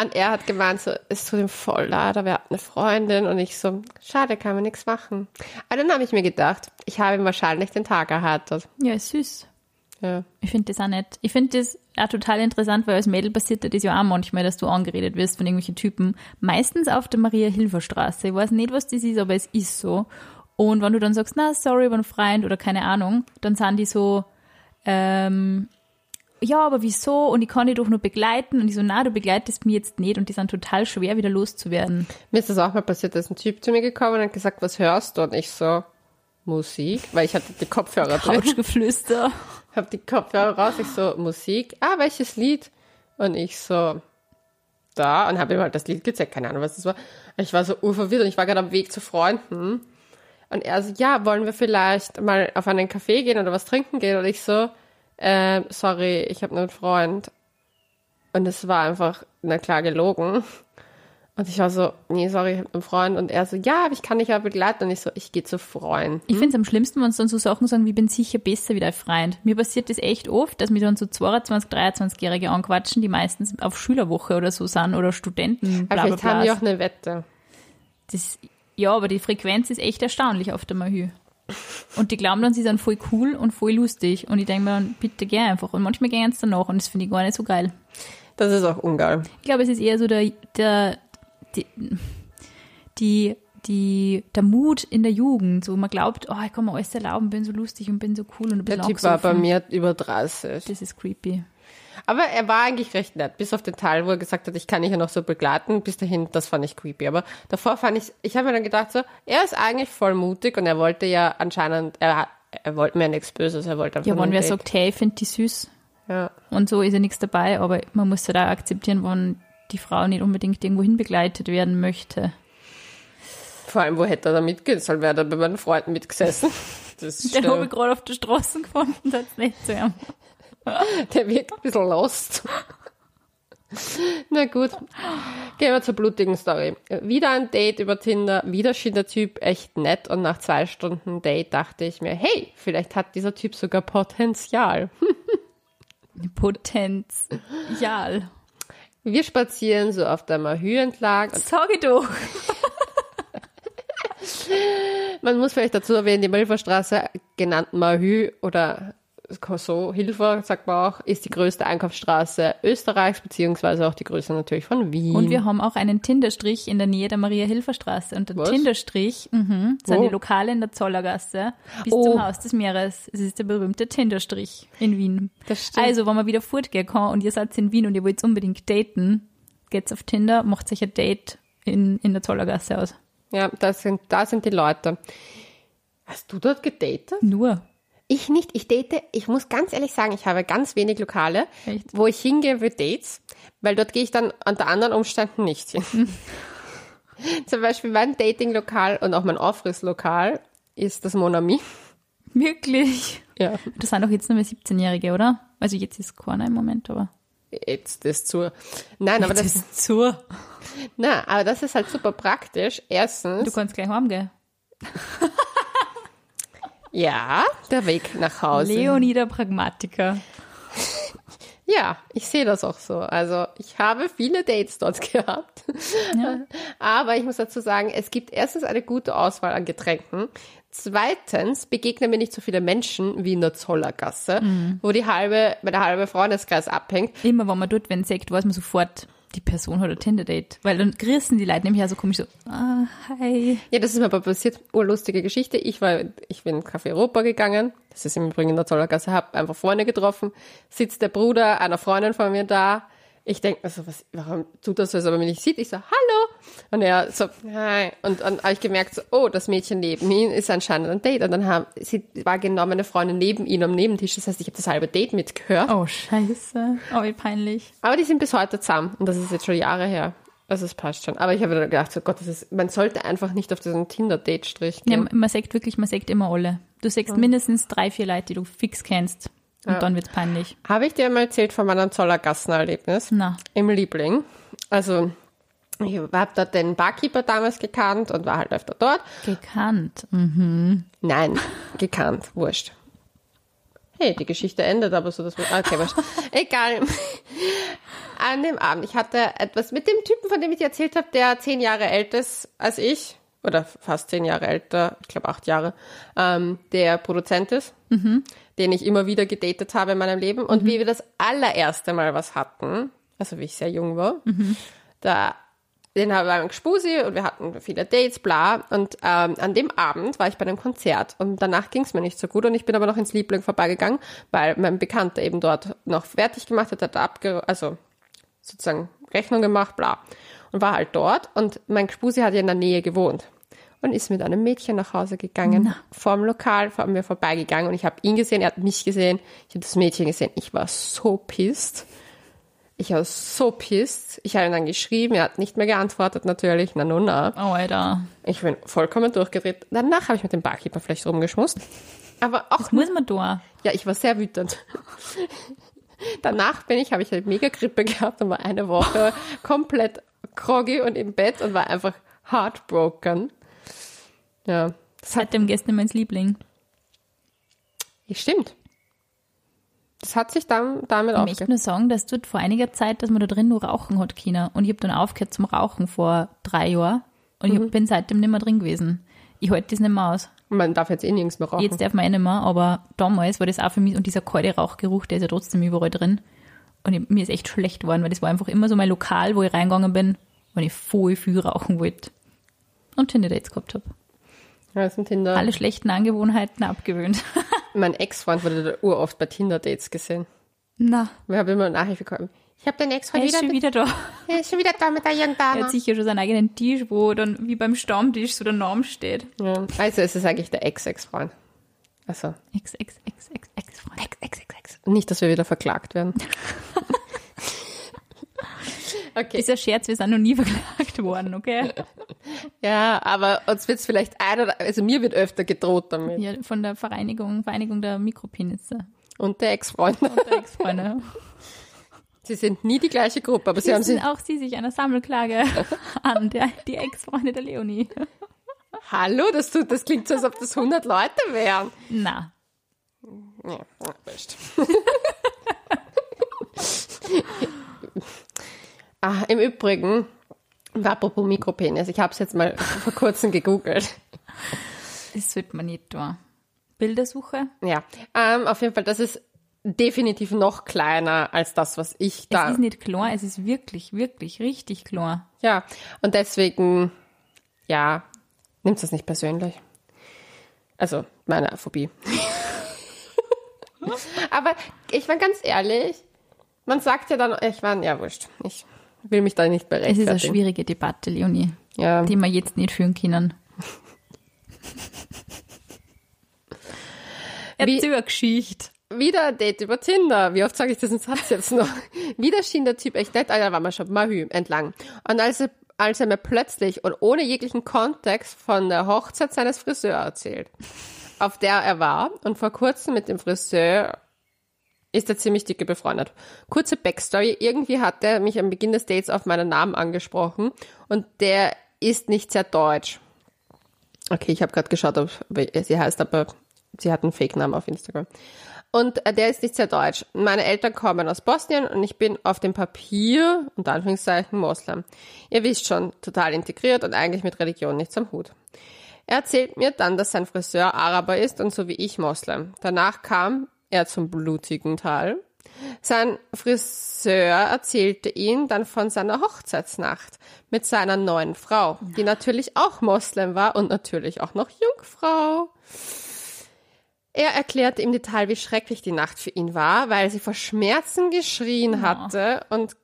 [SPEAKER 1] Und er hat gemeint, so, es tut ihm voll leid, aber er hat eine Freundin und ich so, schade, kann man nichts machen. Aber dann habe ich mir gedacht, ich habe ihm wahrscheinlich den Tag erheitert.
[SPEAKER 2] Ja, süß.
[SPEAKER 1] Ja.
[SPEAKER 2] Ich finde das auch nett. Ich finde das auch total interessant, weil als Mädel passiert das ja auch manchmal, dass du angeredet wirst von irgendwelchen Typen. Meistens auf der Maria-Hilfer-Straße. Ich weiß nicht, was das ist, aber es ist so. Und wenn du dann sagst, na, sorry, einen Freund oder keine Ahnung, dann sind die so, ähm, ja, aber wieso? Und ich kann dich doch nur begleiten. Und ich so, na, du begleitest mich jetzt nicht. Und die sind total schwer, wieder loszuwerden.
[SPEAKER 1] Mir ist das auch mal passiert, da ist ein Typ zu mir gekommen und hat gesagt, was hörst du? Und ich so, Musik, weil ich hatte die Kopfhörer.
[SPEAKER 2] Couchgeflüster.
[SPEAKER 1] Hab die Kopfhörer raus, ich so, Musik, ah, welches Lied? Und ich so, da, und habe ihm halt das Lied gezeigt, keine Ahnung, was das war. Ich war so urverwirrt und ich war gerade am Weg zu Freunden. Und er so, ja, wollen wir vielleicht mal auf einen Café gehen oder was trinken gehen? Und ich so, äh, sorry, ich habe nur einen Freund. Und es war einfach, na klar, gelogen. Und ich war so, nee, sorry, ich habe einen Freund. Und er so, ja, aber ich kann dich ja begleiten. Und ich so, ich gehe zu Freunden.
[SPEAKER 2] Ich finde es am schlimmsten, wenn uns dann so Sachen sagen, wie, ich bin sicher besser wie dein Freund. Mir passiert das echt oft, dass mir dann so 22, 23-Jährige anquatschen, die meistens auf Schülerwoche oder so sind oder Studenten.
[SPEAKER 1] Aber vielleicht haben die auch eine Wette.
[SPEAKER 2] Das, ja, aber die Frequenz ist echt erstaunlich auf der Mahü. Und die glauben dann, sie sind voll cool und voll lustig. Und ich denke mir dann, bitte geh einfach. Und manchmal gehen sie danach und das finde ich gar nicht so geil.
[SPEAKER 1] Das ist auch ungeil.
[SPEAKER 2] Ich glaube, es ist eher so der, der, die, die, die, der Mut in der Jugend. So, man glaubt, oh, ich kann mir alles erlauben, bin so lustig und bin so cool und ein
[SPEAKER 1] Der
[SPEAKER 2] bisschen
[SPEAKER 1] Typ war bei mir über 30.
[SPEAKER 2] Das ist creepy.
[SPEAKER 1] Aber er war eigentlich recht nett, bis auf den Teil, wo er gesagt hat, ich kann dich ja noch so begleiten. Bis dahin, das fand ich creepy. Aber davor fand ich, ich habe mir dann gedacht so, er ist eigentlich voll mutig und er wollte ja anscheinend, er, er wollte mir nichts Böses, er wollte einfach
[SPEAKER 2] Ja, wenn wer sagt, hey, ich finde die süß
[SPEAKER 1] Ja.
[SPEAKER 2] und so ist ja nichts dabei, aber man muss ja da akzeptieren, wenn die Frau nicht unbedingt irgendwo hin begleitet werden möchte.
[SPEAKER 1] Vor allem, wo hätte er da mitgehen sollen? Wäre er bei meinen Freunden mitgesessen? Das ist
[SPEAKER 2] Den habe ich gerade auf der Straße gefunden, das nicht zu ihm.
[SPEAKER 1] Der wirkt ein bisschen lost. Na gut. Gehen wir zur blutigen Story. Wieder ein Date über Tinder. Wieder schien der Typ echt nett und nach zwei Stunden Date dachte ich mir, hey, vielleicht hat dieser Typ sogar Potenzial.
[SPEAKER 2] Potenzial.
[SPEAKER 1] Wir spazieren so auf der Mahü entlang.
[SPEAKER 2] Ich doch.
[SPEAKER 1] man muss vielleicht dazu erwähnen, die Milferstraße, genannt Mahü oder so, Hilfer, sagt man auch, ist die größte Einkaufsstraße Österreichs, beziehungsweise auch die größte natürlich von Wien.
[SPEAKER 2] Und wir haben auch einen Tinderstrich in der Nähe der Maria-Hilfer-Straße. Und der
[SPEAKER 1] Was?
[SPEAKER 2] Tinderstrich mhm, sind
[SPEAKER 1] Wo?
[SPEAKER 2] die Lokale in der Zollergasse bis
[SPEAKER 1] Oh.
[SPEAKER 2] zum Haus des Meeres. Es ist der berühmte Tinderstrich in Wien. Also, wenn man wieder fortgehen kann und ihr seid in Wien und ihr wollt unbedingt daten, geht's auf Tinder, macht euch ein Date in, in der Zollergasse aus.
[SPEAKER 1] Ja, das sind, da sind die Leute. Hast du dort gedatet?
[SPEAKER 2] Nur.
[SPEAKER 1] Ich nicht. Ich date, ich muss ganz ehrlich sagen, ich habe ganz wenig Lokale,
[SPEAKER 2] Echt?
[SPEAKER 1] wo ich hingehe für Dates, weil dort gehe ich dann unter anderen Umständen nicht hin. Zum Beispiel mein Datinglokal und auch mein Aufrisslokal ist das Monami.
[SPEAKER 2] Wirklich?
[SPEAKER 1] Ja.
[SPEAKER 2] Das sind doch jetzt nur mehr 17-Jährige, oder? Also jetzt ist keiner im Moment, aber.
[SPEAKER 1] Jetzt ist zu. Nein, aber das,
[SPEAKER 2] ist zu.
[SPEAKER 1] na, aber das ist halt super praktisch. Erstens,
[SPEAKER 2] Du kannst gleich heimgehen.
[SPEAKER 1] ja, der Weg nach Hause.
[SPEAKER 2] Leonie der Pragmatiker.
[SPEAKER 1] Ja, ich sehe das auch so. Also ich habe viele Dates dort gehabt. Aber ich muss dazu sagen, es gibt erstens eine gute Auswahl an Getränken. Zweitens begegnen mir nicht so viele Menschen wie in der Zollergasse, wo die halbe, bei der halbe Freundeskreis abhängt.
[SPEAKER 2] Immer wenn man dort wenn sagt, weiß man sofort, die Person hat ein Tinder-Date. Weil dann gerissen die Leute nämlich auch so komisch so, ah, hi.
[SPEAKER 1] Ja, das ist mir aber passiert. Urlustige Geschichte. Ich war, ich bin in Café Europa gegangen. Das ist im Übrigen in der Zollergasse. Hab einfach Freunde getroffen. Sitzt der Bruder einer Freundin von mir da. Ich denke mir so, was, warum tut das so, als ob er mich nicht sieht? Ich so, hallo. Und er so, hi. Und dann habe ich gemerkt, so, oh, das Mädchen neben ihm ist anscheinend ein Date. Und dann haben, sie war genau meine Freundin neben ihm am Nebentisch. Das heißt, ich habe das halbe Date mitgehört.
[SPEAKER 2] Oh, scheiße. Oh, wie peinlich.
[SPEAKER 1] Aber die sind bis heute zusammen. Und das ist jetzt schon Jahre her. Also es passt schon. Aber ich habe dann gedacht, so Gott, das ist, man sollte einfach nicht auf diesen Tinder-Date-Strich
[SPEAKER 2] Ja,
[SPEAKER 1] gehen.
[SPEAKER 2] man sagt wirklich, man sagt immer alle. Du sagst mindestens drei, vier Leute, die du fix kennst. Und
[SPEAKER 1] Ja.
[SPEAKER 2] dann wird's peinlich.
[SPEAKER 1] Habe ich dir mal erzählt von meinem Zollergassenerlebnis
[SPEAKER 2] Na,
[SPEAKER 1] im Liebling? Also, ich habe dort den Barkeeper damals gekannt und war halt öfter dort.
[SPEAKER 2] gekannt. Mhm.
[SPEAKER 1] Nein, gekannt, wurscht. Hey, die Geschichte endet aber so, dass wir, okay, wurscht. Egal. An dem Abend, ich hatte etwas mit dem Typen, von dem ich dir erzählt habe, der zehn Jahre älter ist als ich, oder fast zehn Jahre älter, ich glaube acht Jahre, ähm, der Produzent ist, den ich immer wieder gedatet habe in meinem Leben. Und wie wir das allererste Mal was hatten, also wie ich sehr jung war, da den habe ich Gespusi und wir hatten viele Dates, bla. Und ähm, an dem Abend war ich bei einem Konzert und danach ging es mir nicht so gut und ich bin aber noch ins Liebling vorbeigegangen, weil mein Bekannter eben dort noch fertig gemacht hat, hat abge also sozusagen Rechnung gemacht, bla. Und war halt dort und mein Gespusi hat ja in der Nähe gewohnt und ist mit einem Mädchen nach Hause gegangen,
[SPEAKER 2] Na.
[SPEAKER 1] vorm Lokal, vor mir vorbeigegangen und ich habe ihn gesehen, er hat mich gesehen, ich habe das Mädchen gesehen. Ich war so pisst. Ich war so pisst. Ich habe ihn dann geschrieben, er hat nicht mehr geantwortet natürlich, na nun na.
[SPEAKER 2] Oh, Alter.
[SPEAKER 1] Ich bin vollkommen durchgedreht. Danach habe ich mit dem Barkeeper vielleicht rumgeschmust. Aber auch,
[SPEAKER 2] Muss man da?
[SPEAKER 1] ja, ich war sehr wütend. Danach bin ich, habe ich halt mega Grippe gehabt und war eine Woche komplett groggy und im Bett und war einfach heartbroken. Ja, das hat,
[SPEAKER 2] Seitdem gestern mein Liebling.
[SPEAKER 1] stimmt. Das hat sich dann damit
[SPEAKER 2] Ich möchte nur sagen, dass dort vor einiger Zeit, dass man da drin nur rauchen hat können. Und ich habe dann aufgehört zum Rauchen vor drei Jahren. Und ich hab, bin seitdem nicht mehr drin gewesen. Ich halte das nicht mehr aus.
[SPEAKER 1] Man darf jetzt eh nirgends mehr rauchen.
[SPEAKER 2] Jetzt darf man eh nicht mehr, aber damals war das auch für mich, und dieser kalte Rauchgeruch, der ist ja trotzdem überall drin. Und ich, mir ist echt schlecht geworden, weil das war einfach immer so mein Lokal, wo ich reingegangen bin, wenn ich voll viel rauchen wollte. Und Tinder-Dates gehabt habe.
[SPEAKER 1] Ja, das sind Tinder.
[SPEAKER 2] Alle schlechten Angewohnheiten abgewöhnt.
[SPEAKER 1] Mein Ex-Freund wurde da uroft bei Tinder-Dates gesehen.
[SPEAKER 2] Na,
[SPEAKER 1] Wir haben immer Nachricht bekommen. Ich habe den
[SPEAKER 2] er
[SPEAKER 1] Ex-Freund
[SPEAKER 2] ist
[SPEAKER 1] wieder,
[SPEAKER 2] schon wieder da.
[SPEAKER 1] er ist schon wieder da mit der jungen
[SPEAKER 2] Er
[SPEAKER 1] Dame.
[SPEAKER 2] hat sicher schon seinen eigenen Tisch, wo dann wie beim Stammtisch so der Name steht.
[SPEAKER 1] Ja. Also es ist eigentlich der Ex-Ex-Freund. Also
[SPEAKER 2] Ex, ex, ex, ex, ex, Freund.
[SPEAKER 1] Ex, Ex, Ex, Ex. Nicht, dass wir wieder verklagt werden. okay.
[SPEAKER 2] Dieser Scherz, wir sind noch nie verklagt worden, okay?
[SPEAKER 1] Ja, aber uns wird es vielleicht ein oder also mir wird öfter gedroht damit.
[SPEAKER 2] Ja, von der Vereinigung, Vereinigung der Mikropenisse.
[SPEAKER 1] Und der Ex-Freund.
[SPEAKER 2] Und der Ex-Freunde.
[SPEAKER 1] Sie sind nie die gleiche Gruppe, aber sie haben
[SPEAKER 2] Schließen
[SPEAKER 1] sich.
[SPEAKER 2] auch Sie sich einer Sammelklage an, der, die Ex-Freunde der Leonie.
[SPEAKER 1] Hallo, das, tut, das klingt so, als ob das 100 Leute wären.
[SPEAKER 2] Na,
[SPEAKER 1] Ja, ja, ah, Im Übrigen, apropos Mikropenis, ich habe es jetzt mal vor kurzem gegoogelt.
[SPEAKER 2] das sollte man nicht tun. Bildersuche?
[SPEAKER 1] Ja, ähm, auf jeden Fall, das ist definitiv noch kleiner als das, was ich
[SPEAKER 2] Es
[SPEAKER 1] da.
[SPEAKER 2] ist nicht klar, es ist wirklich, wirklich richtig klar.
[SPEAKER 1] Ja, und deswegen, ja, nimmt das nicht persönlich. Also, meine Phobie. Aber ich war ganz ehrlich, man sagt ja dann, ich war, ja, wurscht. Ich will mich da nicht
[SPEAKER 2] Es
[SPEAKER 1] berechtfertigen.
[SPEAKER 2] ist eine schwierige Debatte, Leonie,
[SPEAKER 1] Ja,
[SPEAKER 2] die wir jetzt nicht führen können.
[SPEAKER 1] Wie-
[SPEAKER 2] Erzähl eine Geschichte.
[SPEAKER 1] wieder ein Date über Tinder. Wie oft sage ich diesen Satz jetzt noch? wieder schien der Typ echt nett, ah, da war man schon Mahü entlang. Und als er, als er mir plötzlich und ohne jeglichen Kontext von der Hochzeit seines Friseurs erzählt, auf der er war und vor kurzem mit dem Friseur ist er ziemlich dicke befreundet. Kurze Backstory. Irgendwie hat er mich am Beginn des Dates auf meinen Namen angesprochen und der ist nicht sehr deutsch. Okay, ich habe gerade geschaut, ob sie heißt, aber sie hat einen Fake-Namen auf Instagram. Und äh, der ist nicht sehr deutsch. Meine Eltern kommen aus Bosnien und ich bin auf dem Papier, unter Anführungszeichen, Moslem. Ihr wisst schon, total integriert und eigentlich mit Religion nichts am Hut. Er erzählt mir dann, dass sein Friseur Araber ist und so wie ich Moslem. Danach kam er zum blutigen Teil. Sein Friseur erzählte ihn dann von seiner Hochzeitsnacht mit seiner neuen Frau, die natürlich auch Moslem war und natürlich auch noch Jungfrau. Er erklärte im Detail, wie schrecklich die Nacht für ihn war, weil sie vor Schmerzen geschrien hatte und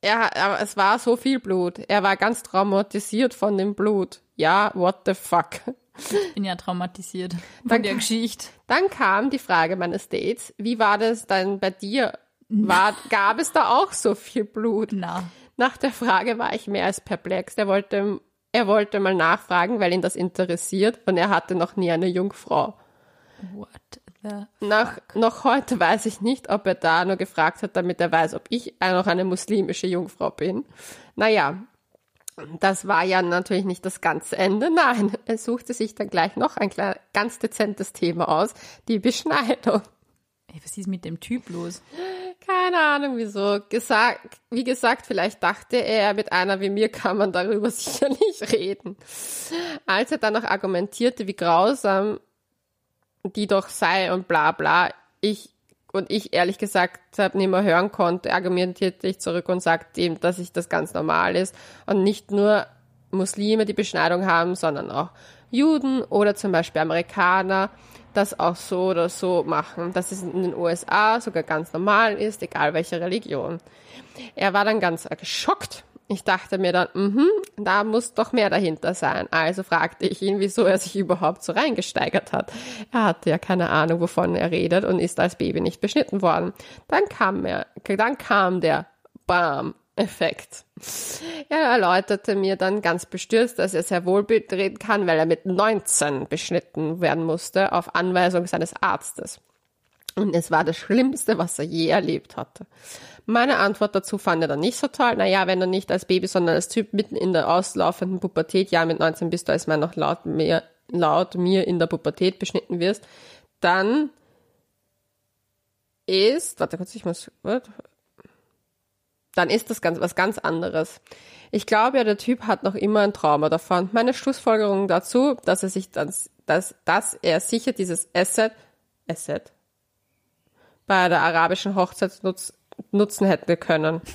[SPEAKER 1] er, aber es war so viel Blut. Er war ganz traumatisiert von dem Blut. Ja, what the fuck.
[SPEAKER 2] Ich bin ja traumatisiert von
[SPEAKER 1] Danke.
[SPEAKER 2] der Geschichte.
[SPEAKER 1] Dann kam die Frage meines Dates, wie war das dann bei dir? War, gab es da auch so viel Blut?
[SPEAKER 2] Na,
[SPEAKER 1] Nach der Frage war ich mehr als perplex. Er wollte, er wollte mal nachfragen, weil ihn das interessiert und er hatte noch nie eine Jungfrau.
[SPEAKER 2] what the...
[SPEAKER 1] Nach, noch heute weiß ich nicht, ob er da nur gefragt hat, damit er weiß, ob ich noch eine muslimische Jungfrau bin. Naja, das war ja natürlich nicht das ganze Ende. Nein, er suchte sich dann gleich noch ein klein, ganz dezentes Thema aus, die Beschneidung.
[SPEAKER 2] Ey, was ist mit dem Typ los?
[SPEAKER 1] Keine Ahnung wieso. Gesagt, wie gesagt, vielleicht dachte er, mit einer wie mir kann man darüber sicherlich reden. Als er dann noch argumentierte, wie grausam die doch sei und bla bla, ich und ich ehrlich gesagt habe nicht mehr hören konnte, argumentierte ich zurück und sagte ihm, dass ich das ganz normal ist und nicht nur Muslime die Beschneidung haben, sondern auch Juden oder zum Beispiel Amerikaner das auch so oder so machen, dass es in den USA sogar ganz normal ist, egal welche Religion. Er war dann ganz geschockt. Ich dachte mir dann, mhm, da muss doch mehr dahinter sein. Also fragte ich ihn, wieso er sich überhaupt so reingesteigert hat. Er hatte ja keine Ahnung, wovon er redet und ist als Baby nicht beschnitten worden. Dann kam er, dann kam der Bam, Effekt. Er erläuterte mir dann ganz bestürzt, dass er sehr wohl reden kann, weil er mit 19 beschnitten werden musste, auf Anweisung seines Arztes. Und es war das Schlimmste, was er je erlebt hatte. Meine Antwort dazu fand er dann nicht so toll. Naja, wenn du nicht als Baby, sondern als Typ mitten in der auslaufenden Pubertät, ja, mit 19 bist du als Mann noch laut, mehr, laut mir in der Pubertät beschnitten wirst, dann ist, warte kurz, ich muss, warte, dann ist das ganz, was ganz anderes. Ich glaube ja, der Typ hat noch immer ein Trauma davon. Meine Schlussfolgerung dazu, dass er sich dann, dass, dass er sicher dieses Asset, Asset, bei der arabischen Hochzeit nutz, nutzen hätte können.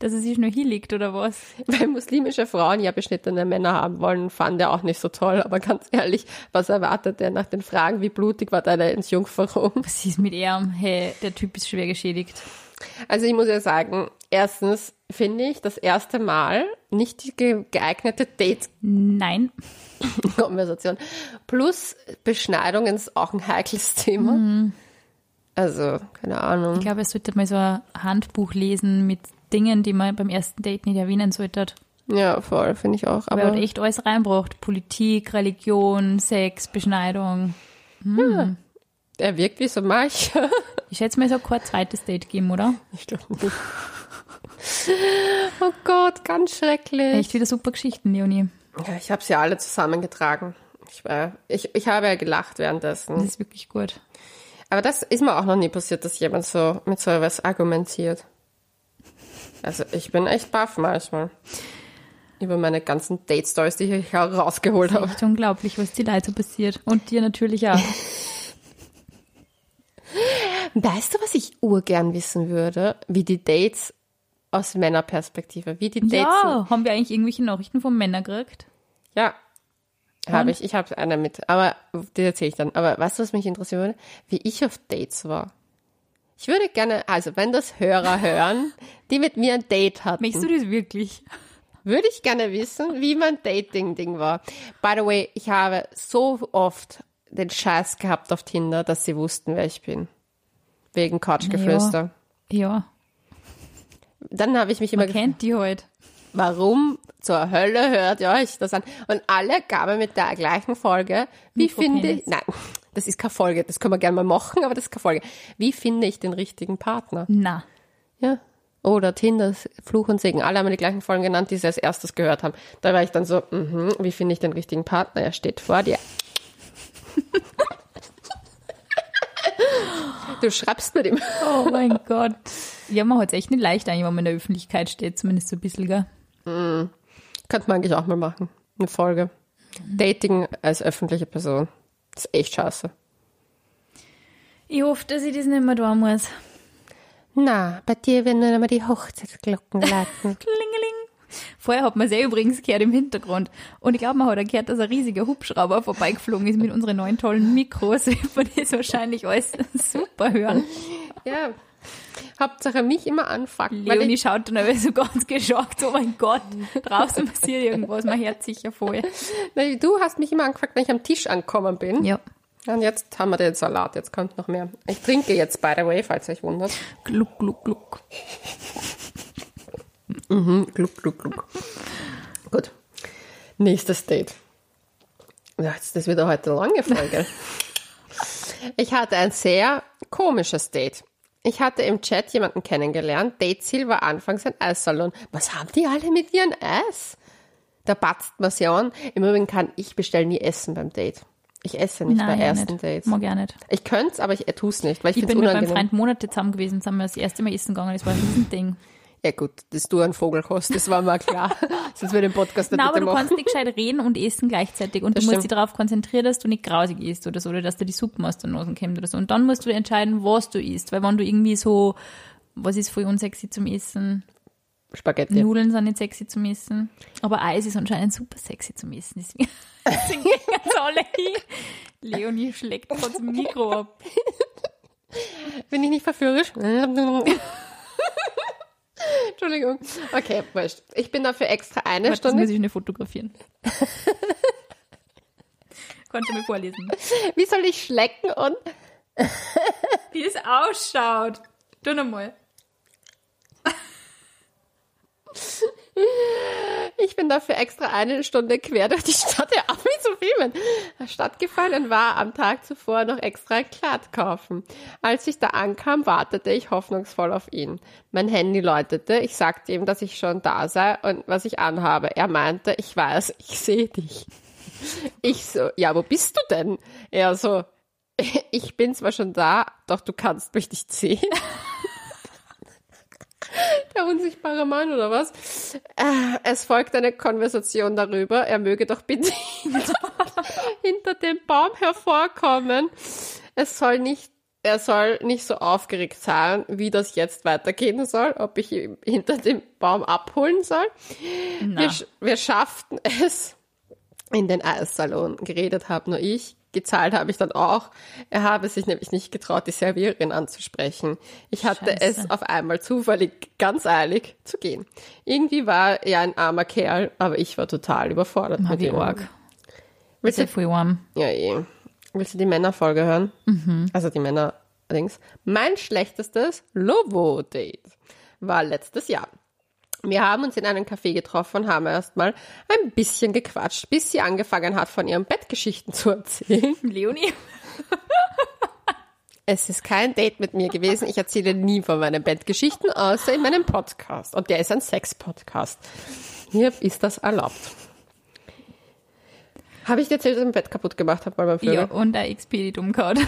[SPEAKER 2] Dass er sich nur hier liegt oder was?
[SPEAKER 1] Weil muslimische Frauen ja beschnittene Männer haben wollen, fand er auch nicht so toll. Aber ganz ehrlich, was erwartet er nach den Fragen, wie blutig war deine Entjungferung?
[SPEAKER 2] Was ist mit ihm? Hey, der Typ ist schwer geschädigt.
[SPEAKER 1] Also ich muss ja sagen, erstens finde ich das erste Mal nicht die geeignete Date.
[SPEAKER 2] Nein.
[SPEAKER 1] Konversation. Plus Beschneidung ist auch ein heikles Thema. Mhm. Also, keine Ahnung.
[SPEAKER 2] Ich glaube, es sollte mal so ein Handbuch lesen mit Dingen, die man beim ersten Date nicht erwähnen sollte.
[SPEAKER 1] Ja, voll, finde ich auch.
[SPEAKER 2] Aber er hat echt alles reinbracht. Politik, Religion, Sex, Beschneidung.
[SPEAKER 1] Hm. Ja. Er wirkt wie so mancher.
[SPEAKER 2] Ich schätze mal, es hat kein zweites Date geben, oder?
[SPEAKER 1] Ich glaube nicht. oh Gott, ganz schrecklich.
[SPEAKER 2] Echt wieder super Geschichten, Leonie.
[SPEAKER 1] Ja, ich habe sie alle zusammengetragen. Ich, war, ich, ich habe ja gelacht währenddessen.
[SPEAKER 2] Das ist wirklich gut.
[SPEAKER 1] Aber das ist mir auch noch nie passiert, dass jemand so mit so etwas argumentiert. Also ich bin echt baff manchmal. Über meine ganzen Date-Stories, die ich rausgeholt habe.
[SPEAKER 2] Echt unglaublich, was die Leute passiert. Und dir natürlich auch.
[SPEAKER 1] Weißt du, was ich urgern wissen würde? Wie die Dates aus Männerperspektive, wie die Dates.
[SPEAKER 2] Ja, haben wir eigentlich irgendwelche Nachrichten von Männern gekriegt?
[SPEAKER 1] Ja, habe ich. Ich habe eine mit, aber die erzähle ich dann. Aber weißt du, was mich interessieren würde? Wie ich auf Dates war. Ich würde gerne, also wenn das Hörer hören, die mit mir ein Date hatten.
[SPEAKER 2] Möchtest du das wirklich?
[SPEAKER 1] Würde ich gerne wissen, wie mein Dating-Ding war. By the way, ich habe so oft den Scheiß gehabt auf Tinder, dass sie wussten, wer ich bin. Wegen Couchgeflüster.
[SPEAKER 2] Ja. ja.
[SPEAKER 1] Dann habe ich mich immer
[SPEAKER 2] Man kennt die heute.
[SPEAKER 1] Warum zur Hölle hört ihr euch das an? Und alle gaben mit der gleichen Folge. Wie finde ich, nein, das ist keine Folge, das können wir gerne mal machen, aber das ist keine Folge. Wie finde ich den richtigen Partner?
[SPEAKER 2] Na.
[SPEAKER 1] Ja. Oder Tinder, Fluch und Segen. Alle haben die gleichen Folgen genannt, die sie als erstes gehört haben. Da war ich dann so, mh, wie finde ich den richtigen Partner? Er steht vor dir. Du schreibst mit ihm.
[SPEAKER 2] Oh mein Gott. Ja, man hat es echt nicht leicht eigentlich, wenn man in der Öffentlichkeit steht, zumindest so ein bisschen, gell?
[SPEAKER 1] Mm. Könnte man eigentlich auch mal machen. Eine Folge. Mhm. Dating als öffentliche Person. Das ist echt scheiße.
[SPEAKER 2] Ich hoffe, dass ich das nicht mehr tun muss.
[SPEAKER 1] Na, bei dir werden nur immer die Hochzeitsglocken läuten.
[SPEAKER 2] Klingeling. Vorher hat man ja übrigens gehört im Hintergrund. Und ich glaube, man hat auch gehört, dass ein riesiger Hubschrauber vorbeigeflogen ist mit unseren neuen tollen Mikros. Von das wahrscheinlich alles super hören.
[SPEAKER 1] Ja. Hauptsache mich immer anfucken.
[SPEAKER 2] Leonie schaut dann aber so ganz geschockt, oh mein Gott, draußen passiert irgendwas, mein Herz sicher voll.
[SPEAKER 1] Du hast mich immer angefuckt, wenn ich am Tisch angekommen bin.
[SPEAKER 2] Ja.
[SPEAKER 1] Und jetzt haben wir den Salat, jetzt kommt noch mehr. Ich trinke jetzt, by the way, falls euch wundert.
[SPEAKER 2] Gluck, gluck, gluck.
[SPEAKER 1] Mhm, gluck, gluck, gluck. Gut. Nächstes Date. Ja, das wird heute eine lange Folge. ich hatte ein sehr komisches Date. Ich hatte im Chat jemanden kennengelernt. Dateziel war anfangs ein Eissalon. Was haben die alle mit ihren Eis? Da batzt man sie an. Im Übrigen kann ich bestellen nie Essen beim Date. Ich esse nicht Nein, bei ersten
[SPEAKER 2] nicht.
[SPEAKER 1] Dates.
[SPEAKER 2] Mag ich nicht.
[SPEAKER 1] Ich könnte es, aber ich tue es nicht, weil ich,
[SPEAKER 2] ich bin mit meinem Freund Monate zusammen gewesen, sind wir das erste Mal essen gegangen. Das war ein Riesending.
[SPEAKER 1] Ja gut, dass du ein Vogel hast, das war mal klar. Sonst würde den Podcast nicht
[SPEAKER 2] Na, aber du
[SPEAKER 1] machen.
[SPEAKER 2] kannst nicht gescheit reden und essen gleichzeitig. Und
[SPEAKER 1] Das
[SPEAKER 2] du musst
[SPEAKER 1] stimmt.
[SPEAKER 2] dich darauf konzentrieren, dass du nicht grausig isst oder so, oder dass dir die Suppen aus der Nase kommt oder so. Und dann musst du entscheiden, was du isst. Weil wenn du irgendwie so, was ist voll unsexy zum Essen?
[SPEAKER 1] Spaghetti.
[SPEAKER 2] Nudeln sind nicht sexy zum Essen. Aber Eis ist anscheinend super sexy zum Essen. Deswegen, deswegen gehen jetzt alle hin. Leonie schlägt das Mikro ab.
[SPEAKER 1] Bin ich nicht verführerisch? Entschuldigung. Okay, wurscht. Ich bin dafür extra eine
[SPEAKER 2] Warte, das
[SPEAKER 1] Stunde.
[SPEAKER 2] muss ich nicht fotografieren. Kannst du mir vorlesen.
[SPEAKER 1] Wie soll ich schlecken und
[SPEAKER 2] Wie es ausschaut. Tu nochmal.
[SPEAKER 1] ich bin dafür extra eine Stunde quer durch die Stadt der Ami zu filmen. Stattgefallen war am Tag zuvor noch extra Kleid kaufen. Als ich da ankam, wartete ich hoffnungsvoll auf ihn. Mein Handy läutete. Ich sagte ihm, dass ich schon da sei und was ich anhabe. Er meinte, ich weiß, ich sehe dich. Ich so, ja, wo bist du denn? Er so, ich bin zwar schon da, doch du kannst mich nicht sehen. Der unsichtbare Mann oder was? Äh, Es folgt eine Konversation darüber, er möge doch bitte hinter, hinter dem Baum hervorkommen. Es soll nicht, er soll nicht so aufgeregt sein, wie das jetzt weitergehen soll, ob ich ihn hinter dem Baum abholen soll. Wir, wir schafften es in den Eissalon. Geredet habe nur ich. Gezahlt habe ich dann auch. Er habe sich nämlich nicht getraut, die Serviererin anzusprechen. Ich hatte
[SPEAKER 2] Scheiße.
[SPEAKER 1] es auf einmal zufällig ganz eilig zu gehen. Irgendwie war er ein armer Kerl, aber ich war total überfordert
[SPEAKER 2] Ah,
[SPEAKER 1] mit ihm.
[SPEAKER 2] arg.
[SPEAKER 1] Willst du,
[SPEAKER 2] ja
[SPEAKER 1] eh. Willst du die Männerfolge hören? Also die Männer allerdings. Mein schlechtestes Lovo-Date war letztes Jahr. Wir haben uns in einem Café getroffen und haben erstmal ein bisschen gequatscht, bis sie angefangen hat, von ihren Bettgeschichten zu erzählen.
[SPEAKER 2] Leonie?
[SPEAKER 1] Es ist kein Date mit mir gewesen. Ich erzähle nie von meinen Bettgeschichten, außer in meinem Podcast. Und der ist ein Sex-Podcast. Hier ist das erlaubt. Habe ich dir erzählt, dass ich mein Bett kaputt gemacht habe bei meinem Vögel?
[SPEAKER 2] Ja, und ein Expedit umgehauen.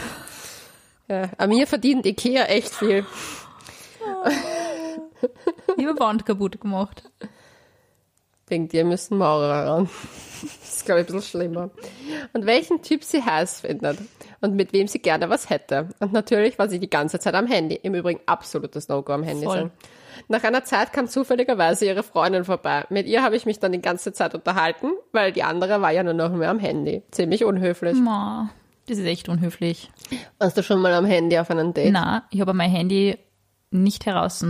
[SPEAKER 1] Ja. An mir verdient Ikea echt viel.
[SPEAKER 2] Ich habe Wand kaputt gemacht.
[SPEAKER 1] Wegen dir müssen Maurer ran. Das ist, glaube ich, ein bisschen schlimmer. Und welchen Typ sie heiß findet. Und mit wem sie gerne was hätte. Und natürlich war sie die ganze Zeit am Handy. Im Übrigen absolutes No-Go am Handy
[SPEAKER 2] Voll.
[SPEAKER 1] sein. Nach einer Zeit kam zufälligerweise ihre Freundin vorbei. Mit ihr habe ich mich dann die ganze Zeit unterhalten, weil die andere war ja nur noch mehr am Handy. Ziemlich unhöflich.
[SPEAKER 2] Ma, das ist echt unhöflich.
[SPEAKER 1] Warst du schon mal am Handy auf einem Date?
[SPEAKER 2] Na, ich habe mein Handy nicht heraus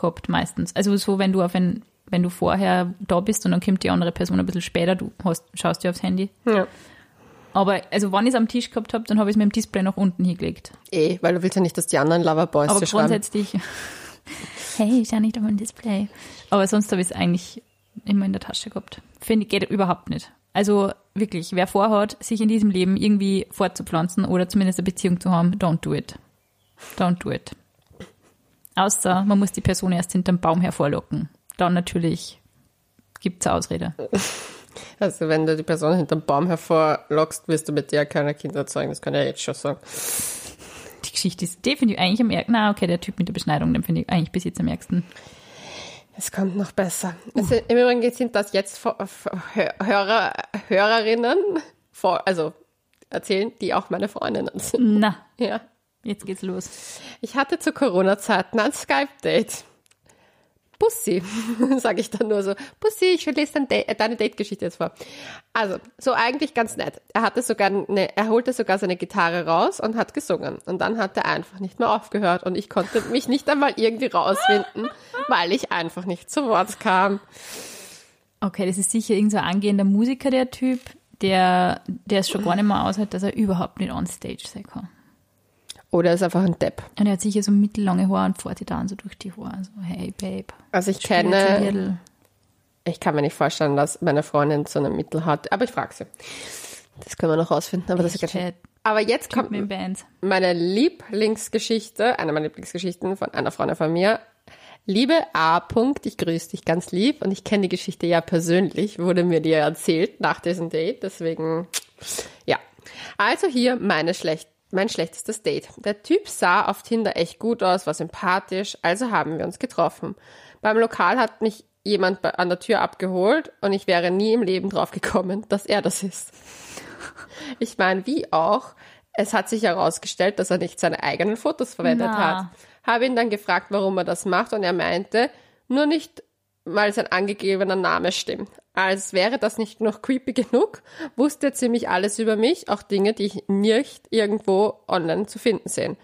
[SPEAKER 2] gehabt meistens. Also so, wenn du auf ein, wenn du vorher da bist und dann kommt die andere Person ein bisschen später, du hast, schaust dir aufs Handy.
[SPEAKER 1] Ja.
[SPEAKER 2] Aber also wenn ich es am Tisch gehabt habe, dann habe ich es mit dem Display nach unten hingelegt.
[SPEAKER 1] Eh, weil du willst ja nicht, dass die anderen Loverboys
[SPEAKER 2] Aber grundsätzlich, hey, ich schau nicht auf mein Display. Aber sonst habe ich es eigentlich immer in der Tasche gehabt. Finde ich, geht überhaupt nicht. Also wirklich, wer vorhat, sich in diesem Leben irgendwie fortzupflanzen oder zumindest eine Beziehung zu haben, don't do it. Don't do it. Außer man muss die Person erst hinterm Baum hervorlocken. Dann natürlich gibt's eine Ausrede.
[SPEAKER 1] Also wenn du die Person hinterm Baum hervorlockst, wirst du mit der keine Kinder zeugen. Das kann ich ja jetzt schon sagen.
[SPEAKER 2] Die Geschichte ist definitiv eigentlich am ärgsten. Na, okay, der Typ mit der Beschneidung, den finde ich eigentlich bis jetzt am ärgsten.
[SPEAKER 1] Es kommt noch besser. Es sind, Im Übrigen sind das jetzt Hörer, Hörerinnen, vor, also erzählen, die auch meine Freundinnen sind.
[SPEAKER 2] Na,
[SPEAKER 1] Ja.
[SPEAKER 2] Jetzt geht's los.
[SPEAKER 1] Ich hatte zu Corona-Zeiten ein Skype-Date. Bussi, sage ich dann nur so. Bussi, ich lese dein äh, deine Date-Geschichte jetzt vor. Also, so eigentlich ganz nett. Er hatte sogar eine, er holte sogar seine Gitarre raus und hat gesungen. Und dann hat er einfach nicht mehr aufgehört und ich konnte mich nicht einmal irgendwie rausfinden, weil ich einfach nicht zu Wort kam.
[SPEAKER 2] Okay, das ist sicher irgendein so ein angehender Musiker, der Typ, der, der es schon gar nicht mehr aushält, dass er überhaupt nicht on stage sein kann.
[SPEAKER 1] Oder er ist einfach ein Depp.
[SPEAKER 2] Und er hat sicher so mittellange Haare und fährt die dann so durch die Haare. So, hey, Babe.
[SPEAKER 1] Also ich kenne, ich kann mir nicht vorstellen, dass meine Freundin so eine Mittel hat, aber ich frage sie. Das können wir noch rausfinden, aber das ist Aber jetzt kommt meine Lieblingsgeschichte, eine meiner Lieblingsgeschichten von einer Freundin von mir. Liebe A. -Punkt, ich grüße dich ganz lieb und ich kenne die Geschichte ja persönlich, wurde mir die erzählt nach diesem Date, deswegen, ja. Also hier meine schlecht, mein schlechtestes Date. Der Typ sah auf Tinder echt gut aus, war sympathisch, also haben wir uns getroffen. Beim Lokal hat mich jemand an der Tür abgeholt und ich wäre nie im Leben drauf gekommen, dass er das ist. Ich meine, wie auch, es hat sich herausgestellt, dass er nicht seine eigenen Fotos verwendet
[SPEAKER 2] Na.
[SPEAKER 1] hat. Habe ihn dann gefragt, warum er das macht und er meinte, nur nicht, weil sein angegebener Name stimmt. Als wäre das nicht noch creepy genug, wusste er ziemlich alles über mich, auch Dinge, die ich nicht irgendwo online zu finden sehen.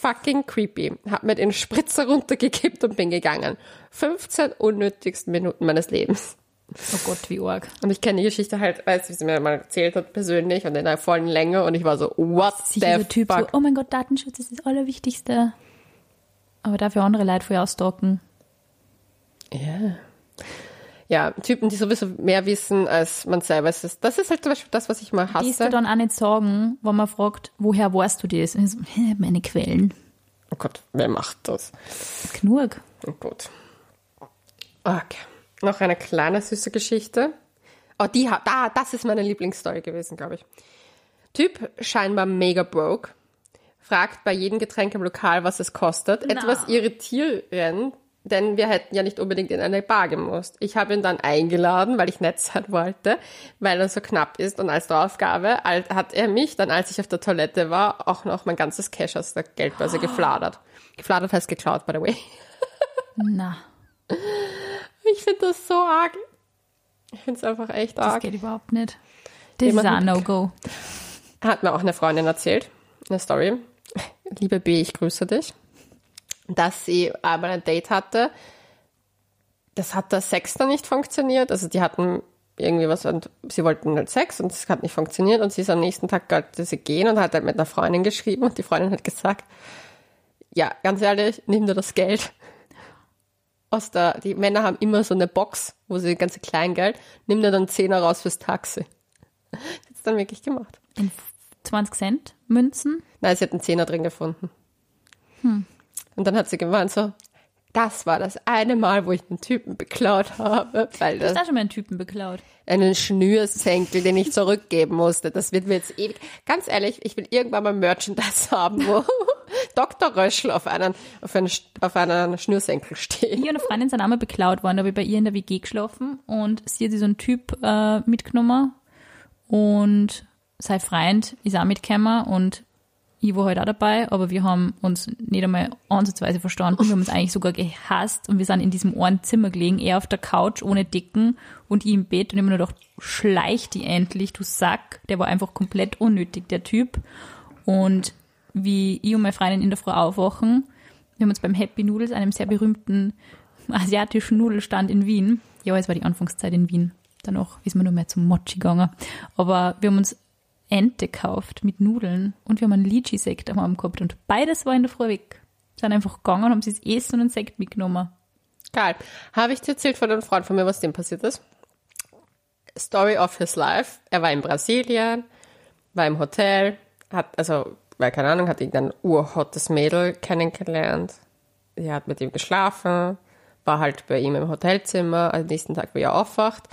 [SPEAKER 1] Fucking creepy. Hab mir den Spritzer runtergekippt und bin gegangen. 15 unnötigsten Minuten meines Lebens.
[SPEAKER 2] Oh Gott, wie arg.
[SPEAKER 1] Und ich kenne die Geschichte halt, weiß, wie sie mir mal erzählt hat, persönlich und in einer vollen Länge und ich war so, what
[SPEAKER 2] Sicher
[SPEAKER 1] the
[SPEAKER 2] so Typ so,
[SPEAKER 1] fuck?
[SPEAKER 2] oh mein Gott, Datenschutz ist das Allerwichtigste. Aber dafür andere Leute vorher ausstalken.
[SPEAKER 1] Ja. Ja, Typen, die sowieso mehr wissen, als man selber ist. Das ist halt zum Beispiel das, was ich mal
[SPEAKER 2] Die ist ja
[SPEAKER 1] hasse.
[SPEAKER 2] dann auch nicht sagen, wenn man fragt, woher weißt du das? Und ich so, meine Quellen.
[SPEAKER 1] Oh Gott, wer macht das?
[SPEAKER 2] Genug.
[SPEAKER 1] Oh Gott. Okay. Noch eine kleine süße Geschichte. Oh, die hat, da, das ist meine Lieblingsstory gewesen, glaube ich. Typ scheinbar mega broke. Fragt bei jedem Getränk im Lokal, was es kostet. Etwas irritierend, denn wir hätten ja nicht unbedingt in eine Bar gemusst. Ich habe ihn dann eingeladen, weil ich nett sein wollte, weil er so knapp ist. Und als Draufgabe hat er mich dann, als ich auf der Toilette war, auch noch mein ganzes Cash aus der Geldbörse gefladert. Gefladert heißt geklaut, by the way.
[SPEAKER 2] Na,
[SPEAKER 1] Ich finde das so arg. Ich finde es einfach echt
[SPEAKER 2] das
[SPEAKER 1] arg.
[SPEAKER 2] geht überhaupt nicht. Das ist
[SPEAKER 1] Jemand
[SPEAKER 2] auch ein No-Go.
[SPEAKER 1] Hat mir auch eine Freundin erzählt, eine Story. Liebe B, ich grüße dich. Dass sie einmal ein Date hatte. Das hat der Sex dann nicht funktioniert. Also die hatten irgendwie was und sie wollten halt Sex und es hat nicht funktioniert und sie ist am nächsten Tag wollte sie gehen und hat halt mit einer Freundin geschrieben und die Freundin hat gesagt, ja, ganz ehrlich, nimm dir das Geld. Aus der, die Männer haben immer so eine Box, wo sie ganze Kleingeld, nimm dir dann Zehner raus fürs Taxi. Hat's dann wirklich gemacht.
[SPEAKER 2] In 20 Cent Münzen.
[SPEAKER 1] Nein, sie hat einen Zehner drin gefunden.
[SPEAKER 2] Hm.
[SPEAKER 1] Und dann hat sie gemeint so, das war das eine Mal, wo ich den Typen beklaut habe, weil
[SPEAKER 2] Du hast
[SPEAKER 1] das
[SPEAKER 2] auch schon mal einen Typen beklaut.
[SPEAKER 1] einen Schnürsenkel, den ich zurückgeben musste. Das wird mir jetzt ewig. Ganz ehrlich, ich will irgendwann mal Merchandise haben, wo Dr. Röschel auf einen, auf einen, auf einen Schnürsenkel steht.
[SPEAKER 2] Ich und eine Freundin sind einmal beklaut worden, da habe ich bei ihr in der WG geschlafen und sie hat so einen Typ äh, mitgenommen und sein Freund ist auch mitgekommen und ich war halt auch dabei, aber wir haben uns nicht einmal ansatzweise verstanden. Wir haben uns eigentlich sogar gehasst und wir sind in diesem einen Zimmer gelegen, er auf der Couch ohne Decken und ich im Bett und ich mir nur gedacht, schleich die endlich, du Sack. Der war einfach komplett unnötig, der Typ. Und wie ich und meine Freundin in der Früh aufwachen, wir haben uns beim Happy Noodles, einem sehr berühmten asiatischen Nudelstand in Wien, ja, es war die Anfangszeit in Wien, danach ist man nur mehr zum Mochi gegangen, aber wir haben uns Ente gekauft mit Nudeln und wir haben einen Lychee-Sekt am Abend gehabt und beides war in der Früh weg. Sind einfach gegangen, haben sich das Essen und einen Sekt mitgenommen.
[SPEAKER 1] Geil. Habe ich dir erzählt von einem Freund von mir, was dem passiert ist? Story of his life. Er war in Brasilien, war im Hotel, hat, also, weil keine Ahnung, hat irgendein urhottes Mädel kennengelernt. Sie hat mit ihm geschlafen, war halt bei ihm im Hotelzimmer, am nächsten Tag wieder aufwacht.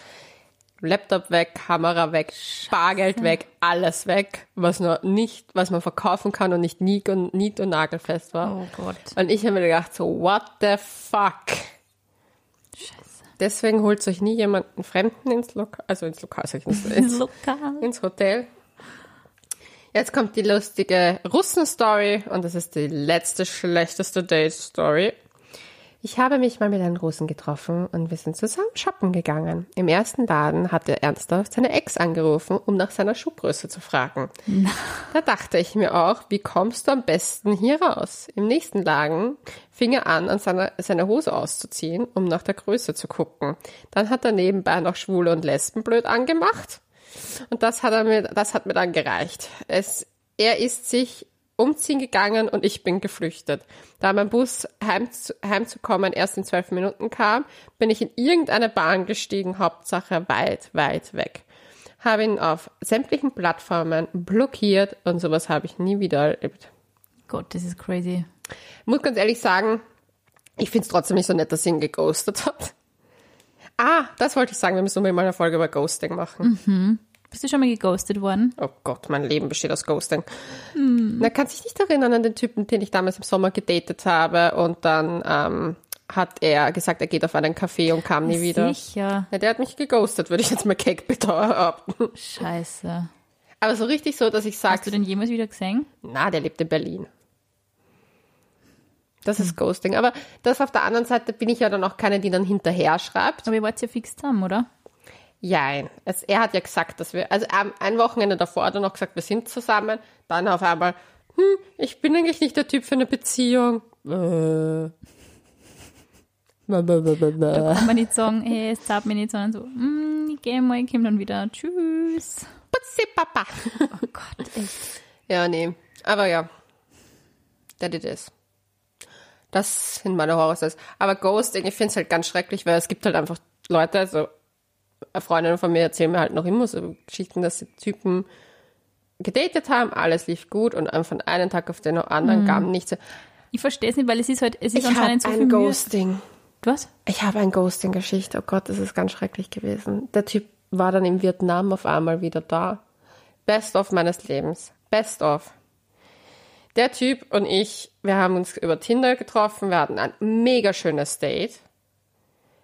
[SPEAKER 1] Laptop weg, Kamera weg, Bargeld weg, alles weg, was nur nicht, was man verkaufen kann und nicht nied- und, nied- und nagelfest war.
[SPEAKER 2] Oh Gott.
[SPEAKER 1] Und ich habe mir gedacht, so, what the fuck?
[SPEAKER 2] Scheiße.
[SPEAKER 1] Deswegen holt euch nie jemanden Fremden ins Lokal, also ins Lokal, sag ich nicht, ins,
[SPEAKER 2] Lokal.
[SPEAKER 1] ins Hotel. Jetzt kommt die lustige Russen-Story und das ist die letzte schlechteste Date-Story. Ich habe mich mal mit einem Russen getroffen und wir sind zusammen shoppen gegangen. Im ersten Laden hat er ernsthaft seine Ex angerufen, um nach seiner Schuhgröße zu fragen. Da dachte ich mir auch, wie kommst du am besten hier raus? Im nächsten Laden fing er an, an seine, seine Hose auszuziehen, um nach der Größe zu gucken. Dann hat er nebenbei noch Schwule und Lesben blöd angemacht. Und das hat er mir, das hat mir dann gereicht. Es, er ist sich umziehen gegangen und ich bin geflüchtet. Da mein Bus heim, heimzukommen erst in zwölf Minuten kam, bin ich in irgendeine Bahn gestiegen, Hauptsache weit, weit weg. Habe ihn auf sämtlichen Plattformen blockiert und sowas habe ich nie wieder erlebt.
[SPEAKER 2] Gott, das ist crazy.
[SPEAKER 1] Muss ganz ehrlich sagen, ich finde es trotzdem nicht so nett, dass sie ihn geghostet hat. Ah, das wollte ich sagen, wir müssen mal eine Folge über Ghosting machen.
[SPEAKER 2] Bist du schon mal geghostet worden?
[SPEAKER 1] Oh Gott, mein Leben besteht aus Ghosting. Na, kannst dich nicht erinnern an den Typen, den ich damals im Sommer gedatet habe und dann ähm, hat er gesagt, er geht auf einen Café und kam nie wieder.
[SPEAKER 2] Sicher.
[SPEAKER 1] Ja, der hat mich geghostet, würde ich jetzt mal keck behaupten.
[SPEAKER 2] Scheiße.
[SPEAKER 1] Aber so richtig so, dass ich
[SPEAKER 2] Hast du
[SPEAKER 1] sage,
[SPEAKER 2] den jemals wieder gesehen?
[SPEAKER 1] na, der lebt in Berlin. Das ist Ghosting. Aber das auf der anderen Seite bin ich ja dann auch keine, die dann hinterher schreibt.
[SPEAKER 2] Aber ihr wart ja fix zusammen, oder?
[SPEAKER 1] Jein. Es, er hat ja gesagt, dass wir, also ähm, ein Wochenende davor hat er noch gesagt, wir sind zusammen. Dann auf einmal, hm, ich bin eigentlich nicht der Typ für eine Beziehung. Äh. Bäh.
[SPEAKER 2] Kann man nicht sagen, hey, es zahlt mir nicht, sondern so, mm, ich gehe mal, ich komme dann wieder. Tschüss.
[SPEAKER 1] Putzi, Papa.
[SPEAKER 2] Oh Gott, echt.
[SPEAKER 1] Ja, nee. Aber ja. That it is. Das sind meine Horrorstories. Aber Ghosting, ich finde es halt ganz schrecklich, weil es gibt halt einfach Leute, also Freundinnen von mir erzählen mir halt noch immer so Geschichten, dass sie Typen gedatet haben, alles lief gut und von einem Tag auf den anderen kam nichts.
[SPEAKER 2] Ich verstehe es nicht, weil es ist halt, es ist
[SPEAKER 1] Ich
[SPEAKER 2] anscheinend so viel
[SPEAKER 1] ein
[SPEAKER 2] Mühe.
[SPEAKER 1] Ghosting.
[SPEAKER 2] Was?
[SPEAKER 1] Ich habe ein Ghosting-Geschichte. Oh Gott, das ist ganz schrecklich gewesen. Der Typ war dann in Vietnam auf einmal wieder da. Best of meines Lebens. Best of. Der Typ und ich, wir haben uns über Tinder getroffen. Wir hatten ein mega schönes Date.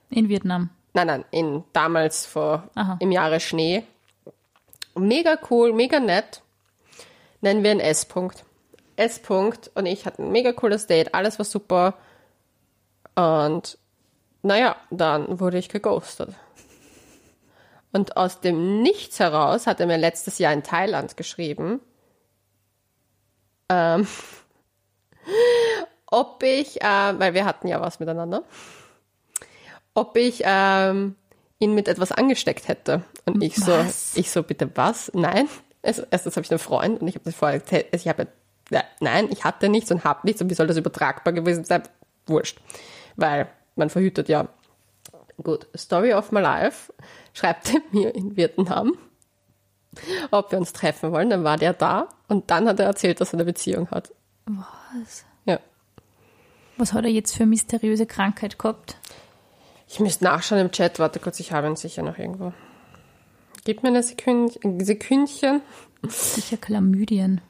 [SPEAKER 2] In Vietnam.
[SPEAKER 1] Nein, nein, in damals vor
[SPEAKER 2] Aha.
[SPEAKER 1] im Jahre Schnee. Mega cool, mega nett. Nennen wir ihn S. -Punkt. S. -Punkt und ich hatten ein mega cooles Date, alles war super. Und naja, dann wurde ich geghostet. Und aus dem Nichts heraus hat er mir letztes Jahr in Thailand geschrieben, ähm, ob ich, äh, weil wir hatten ja was miteinander, ob ich ähm, ihn mit etwas angesteckt hätte. Und ich so,
[SPEAKER 2] Was?
[SPEAKER 1] ich so, bitte was? Nein. Also, erstens habe ich einen Freund und ich habe das vorher, erzählt, also ich habe, ja, nein, ich hatte nichts und habe nichts und wie soll das übertragbar gewesen sein? Wurscht. Weil man verhütet ja. Gut, Story of my life schreibt er mir in Vietnam, ob wir uns treffen wollen. Dann war der da und dann hat er erzählt, dass er eine Beziehung hat.
[SPEAKER 2] Was?
[SPEAKER 1] Ja.
[SPEAKER 2] Was hat er jetzt für eine mysteriöse Krankheit gehabt?
[SPEAKER 1] Ich müsste nachschauen im Chat. Warte kurz, ich habe ihn sicher noch irgendwo. Gib mir eine Sekünd ein Sekündchen.
[SPEAKER 2] Sicher Chlamydien.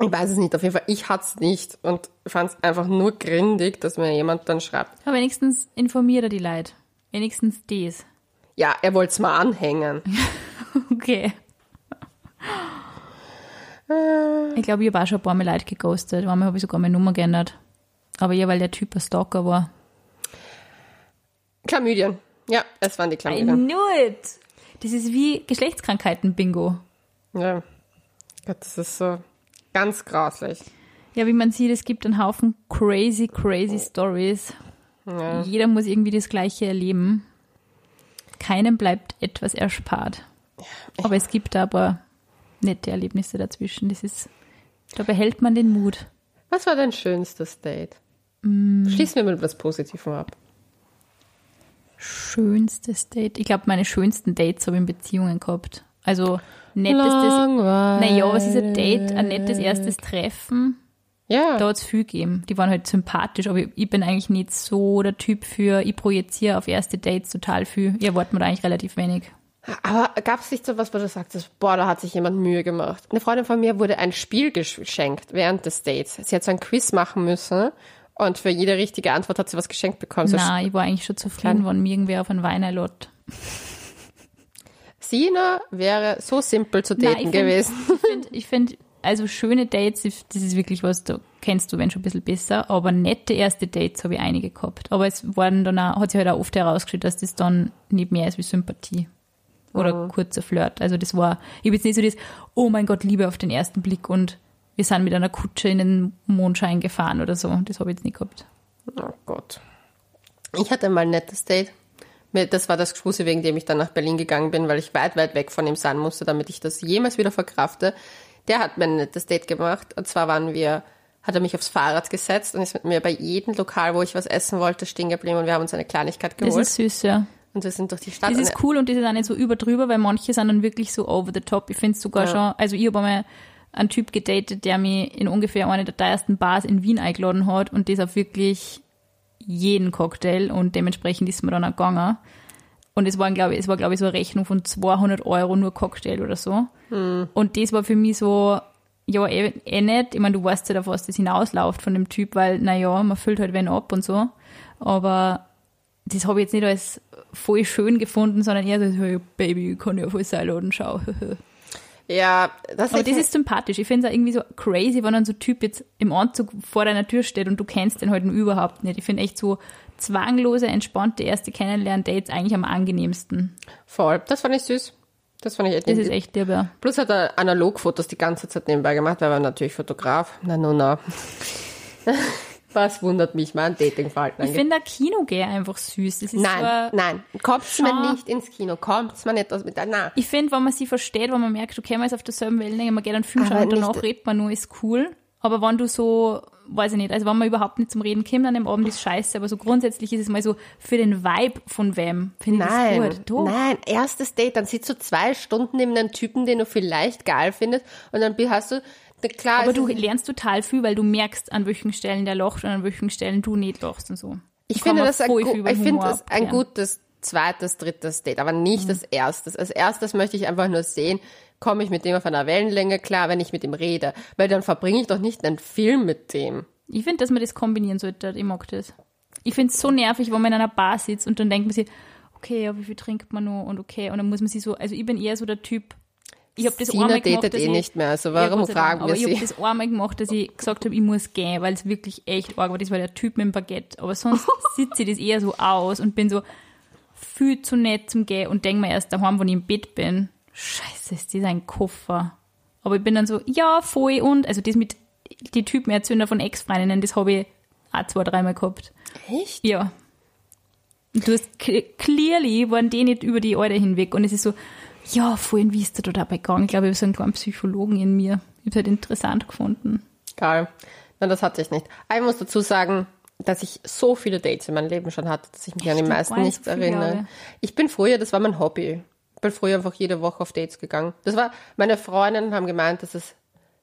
[SPEAKER 1] Ich weiß es nicht. Auf jeden Fall, ich hatte es nicht und fand es einfach nur grindig, dass mir jemand dann schreibt,
[SPEAKER 2] Aber wenigstens informiert er die Leute. Wenigstens das.
[SPEAKER 1] ja, er wollte es mal anhängen.
[SPEAKER 2] Okay. Ich glaube, ich habe auch schon ein paar Mal Leute geghostet. Einmal habe ich sogar meine Nummer geändert. Aber ja, weil der Typ ein Stalker war.
[SPEAKER 1] Klamydien. Ja, es waren die
[SPEAKER 2] I
[SPEAKER 1] Klamydien.
[SPEAKER 2] knew it! Das ist wie Geschlechtskrankheiten-Bingo.
[SPEAKER 1] Ja. Gott, das ist so ganz grauslich.
[SPEAKER 2] Ja, wie man sieht, es gibt einen Haufen crazy, crazy Stories.
[SPEAKER 1] Ja.
[SPEAKER 2] Jeder muss irgendwie das Gleiche erleben. Keinem bleibt etwas erspart. Aber es gibt aber nette Erlebnisse dazwischen. Das ist, da behält man den Mut.
[SPEAKER 1] Was war dein schönstes Date?
[SPEAKER 2] Mm.
[SPEAKER 1] Schließen wir mit was Positivem ab.
[SPEAKER 2] Schönstes Date. Ich glaube, meine schönsten Dates habe ich in Beziehungen gehabt. Also nettestes. Naja, was ist ein Date? Ein nettes erstes Treffen.
[SPEAKER 1] Ja.
[SPEAKER 2] Da hat es viel gegeben. Die waren halt sympathisch, aber ich, ich bin eigentlich nicht so der Typ für, ich projiziere auf erste Dates total viel. Ich erwarte mir da eigentlich relativ wenig.
[SPEAKER 1] Aber gab es nicht so was, wo du sagst, boah, da hat sich jemand Mühe gemacht? Eine Freundin von mir wurde ein Spiel geschenkt während des Dates. Sie hat so ein Quiz machen müssen und für jede richtige Antwort hat sie was geschenkt bekommen. So
[SPEAKER 2] Na, ich war eigentlich schon zufrieden, wenn mir irgendwer auf einen Wein einlädt.
[SPEAKER 1] Sina wäre so simpel zu daten
[SPEAKER 2] Nein, ich find-
[SPEAKER 1] gewesen.
[SPEAKER 2] Ich finde, find, also schöne Dates, das ist wirklich was, da kennst du wenn schon ein bisschen besser, aber nette erste Dates habe ich einige gehabt. Aber es waren dann auch, hat sich halt auch oft herausgestellt, dass das dann nicht mehr ist wie Sympathie. Oder kurzer Flirt. Also das war, ich habe jetzt nicht so das, oh mein Gott, Liebe auf den ersten Blick und wir sind mit einer Kutsche in den Mondschein gefahren oder so. Das habe ich jetzt nicht gehabt.
[SPEAKER 1] Oh Gott. Ich hatte mal ein nettes Date. Das war das Gespuse, wegen dem ich dann nach Berlin gegangen bin, weil ich weit, weit weg von ihm sein musste, damit ich das jemals wieder verkrafte. Der hat mir ein nettes Date gemacht. Und zwar waren wir, hat er mich aufs Fahrrad gesetzt und ist mit mir bei jedem Lokal, wo ich was essen wollte, stehen geblieben und wir haben uns eine Kleinigkeit
[SPEAKER 2] Das
[SPEAKER 1] geholt.
[SPEAKER 2] ist süß, ja.
[SPEAKER 1] Und wir sind durch die Stadt.
[SPEAKER 2] Das ist cool und das ist auch nicht so überdrüber, weil manche sind dann wirklich so over the top. Ich finde es sogar
[SPEAKER 1] Ja.
[SPEAKER 2] schon, also ich habe einmal einen Typ gedatet, der mich in ungefähr eine der teuersten Bars in Wien eingeladen hat und das auf wirklich jeden Cocktail und dementsprechend ist mir dann auch gegangen. Und es war, glaube ich, es war, glaube ich, so eine Rechnung von 200 Euro nur Cocktail oder so. Und das war für mich so, ja, eh, eh nicht. Ich meine, du weißt ja, auf was das hinausläuft von dem Typ, weil, naja, man füllt halt wen ab und so. Aber das habe ich jetzt nicht als voll schön gefunden, sondern eher so, hey, Baby, ich kann ja voll Seiladen schauen.
[SPEAKER 1] Ja, das
[SPEAKER 2] Aber
[SPEAKER 1] ist
[SPEAKER 2] das ist sympathisch. Ich finde es auch irgendwie so crazy, wenn dann so ein Typ jetzt im Anzug vor deiner Tür steht und du kennst den halt überhaupt nicht. Ich finde echt so zwanglose, entspannte erste Kennenlernen-Dates eigentlich am angenehmsten.
[SPEAKER 1] voll. Das fand ich süß. Das fand ich echt
[SPEAKER 2] Das ist echt lieb, ja.
[SPEAKER 1] Plus hat er Analogfotos die ganze Zeit nebenbei gemacht, weil er war natürlich Fotograf. Na, no, na. Was wundert mich mein Datingverhalten
[SPEAKER 2] Ich finde Kino gay einfach süß. Das ist
[SPEAKER 1] Nein,
[SPEAKER 2] so,
[SPEAKER 1] nein. Kommt's mir
[SPEAKER 2] Schau.
[SPEAKER 1] nicht ins Kino. Kommt's mir nicht aus mit einer.
[SPEAKER 2] Ich finde, wenn man sie versteht, wenn man merkt, okay, man ist auf derselben Wellenlänge, man geht einen Film schauen und danach redet man nur, ist cool. Aber wenn du so, weiß ich nicht, also wenn man überhaupt nicht zum Reden kommt an dem Abend, ist scheiße, aber so grundsätzlich ist es mal so für den Vibe von wem, finde ich
[SPEAKER 1] Nein,
[SPEAKER 2] das gut. Doch.
[SPEAKER 1] nein, erstes Date, dann sitzt du zwei Stunden neben einem Typen, den du vielleicht geil findest und dann hast du, klar,
[SPEAKER 2] Aber du lernst total viel, weil du merkst, an welchen Stellen der lacht und an welchen Stellen du nicht lachst und so.
[SPEAKER 1] ich
[SPEAKER 2] Da
[SPEAKER 1] finde das ein, ich finde das ein gutes zweites, drittes Date, aber nicht
[SPEAKER 2] Mhm.
[SPEAKER 1] das erstes. Als erstes möchte ich einfach nur sehen, komme ich mit dem auf einer Wellenlänge klar, wenn ich mit ihm rede, weil dann verbringe ich doch nicht einen Film mit dem.
[SPEAKER 2] Ich finde, dass man das kombinieren sollte. Ich mag das. Ich finde es so nervig, wenn man in einer Bar sitzt und dann denkt man sich, okay, ja, wie viel trinkt man nur und okay. Und dann muss man sich so, also ich bin eher so der Typ, ich habe das
[SPEAKER 1] Sina
[SPEAKER 2] einmal gemacht, dass
[SPEAKER 1] eh
[SPEAKER 2] ich,
[SPEAKER 1] nicht mehr, also
[SPEAKER 2] Ja,
[SPEAKER 1] warum
[SPEAKER 2] Dank.
[SPEAKER 1] fragen wir
[SPEAKER 2] Aber ich habe
[SPEAKER 1] sie?
[SPEAKER 2] das einmal gemacht, dass ich gesagt habe, ich muss gehen, weil es wirklich echt arg war. Das war der Typ mit dem Baguette. Aber sonst sitze ich das eher so aus und bin so viel zu nett zum Gehen und denke mir erst daheim, wenn ich im Bett bin, scheiße, ist das ein Koffer. Aber ich bin dann so, ja, voll und, also das mit die Typen erzählen von Ex-Freundinnen, das habe ich auch zwei, dreimal gehabt.
[SPEAKER 1] Echt?
[SPEAKER 2] Ja. Du hast cl- clearly waren die nicht über die Alte hinweg und es ist so, ja, vorhin wie ist der da dabei gegangen? Ich glaube, ich habe so einen kleinen Psychologen in mir. Ich habe halt interessant gefunden.
[SPEAKER 1] Geil. Nein, das hatte ich nicht. Aber ich muss dazu sagen, dass ich so viele Dates in meinem Leben schon hatte, dass ich mich an die
[SPEAKER 2] Echt?
[SPEAKER 1] meisten
[SPEAKER 2] Gar nicht
[SPEAKER 1] nicht
[SPEAKER 2] so viele,
[SPEAKER 1] erinnere.
[SPEAKER 2] aber-
[SPEAKER 1] Ich bin früher, das war mein Hobby. Ich bin früher einfach jede Woche auf Dates gegangen. Das war, meine Freundinnen haben gemeint, dass es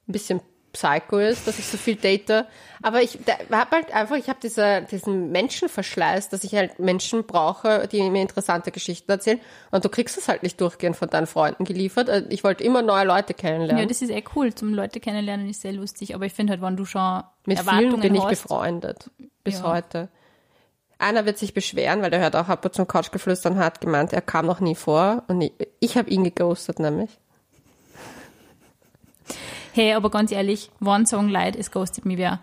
[SPEAKER 1] ein bisschen psycho ist, dass ich so viel date. Aber ich habe halt einfach, ich habe diese, diesen Menschenverschleiß, dass ich halt Menschen brauche, die mir interessante Geschichten erzählen. Und du kriegst es halt nicht durchgehend von deinen Freunden geliefert. Also Ich wollte immer neue Leute kennenlernen.
[SPEAKER 2] Ja, das ist eh cool. Zum Leute kennenlernen ist sehr lustig. Aber ich finde halt, wenn du schon
[SPEAKER 1] Mit
[SPEAKER 2] Erwartungen
[SPEAKER 1] vielen bin ich
[SPEAKER 2] hast,
[SPEAKER 1] befreundet. Bis
[SPEAKER 2] Ja.
[SPEAKER 1] heute. Einer wird sich beschweren, weil der hört auch ab und zu Couchgeflüster und hat gemeint, er kam noch nie vor. Und ich, ich habe ihn geghostet nämlich.
[SPEAKER 2] Hey, aber ganz ehrlich, wann sagen Leute, es ghostet mich wer?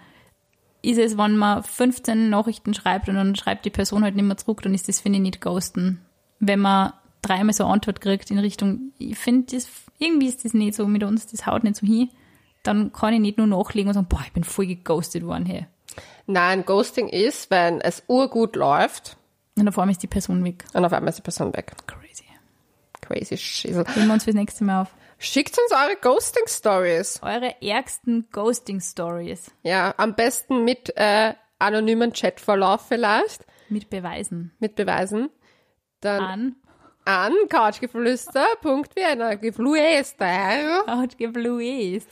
[SPEAKER 2] Ist es, wenn man 15 Nachrichten schreibt und dann schreibt die Person halt nicht mehr zurück, dann ist das, finde ich, nicht ghosten. Wenn man dreimal so eine Antwort kriegt in Richtung, ich finde das, irgendwie ist das nicht so mit uns, das haut nicht so hin, dann kann ich nicht nur nachlegen und sagen, boah, ich bin voll geghostet worden, hey.
[SPEAKER 1] Nein, Ghosting ist, wenn es urgut läuft
[SPEAKER 2] Und auf einmal ist die Person weg.
[SPEAKER 1] und auf einmal ist die Person weg.
[SPEAKER 2] Crazy.
[SPEAKER 1] Crazy Schissel.
[SPEAKER 2] Nehmen wir uns fürs nächste Mal auf.
[SPEAKER 1] Schickt uns eure Ghosting-Stories.
[SPEAKER 2] Eure ärgsten Ghosting-Stories
[SPEAKER 1] Ja, am besten mit äh, anonymen Chatverlauf vielleicht,
[SPEAKER 2] mit Beweisen.
[SPEAKER 1] mit Beweisen. Dann
[SPEAKER 2] An
[SPEAKER 1] an couchgeflüster.vienna geflüster.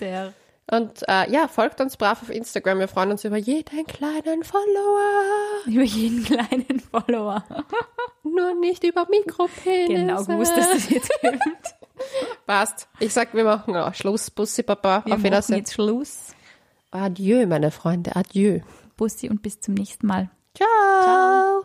[SPEAKER 2] Der.
[SPEAKER 1] Und äh, ja, folgt uns brav auf Instagram. Wir freuen uns über jeden kleinen Follower.
[SPEAKER 2] Über jeden kleinen Follower.
[SPEAKER 1] Nur nicht über Mikropenisse.
[SPEAKER 2] Genau gewusst, dass das jetzt kommt.
[SPEAKER 1] Passt. Ich sag, wir machen auch Schluss. Bussi, Papa.
[SPEAKER 2] Wir
[SPEAKER 1] auf
[SPEAKER 2] machen
[SPEAKER 1] Wiedersehen.
[SPEAKER 2] jetzt Schluss.
[SPEAKER 1] Adieu, meine Freunde. Adieu.
[SPEAKER 2] Bussi und bis zum nächsten Mal.
[SPEAKER 1] Ciao.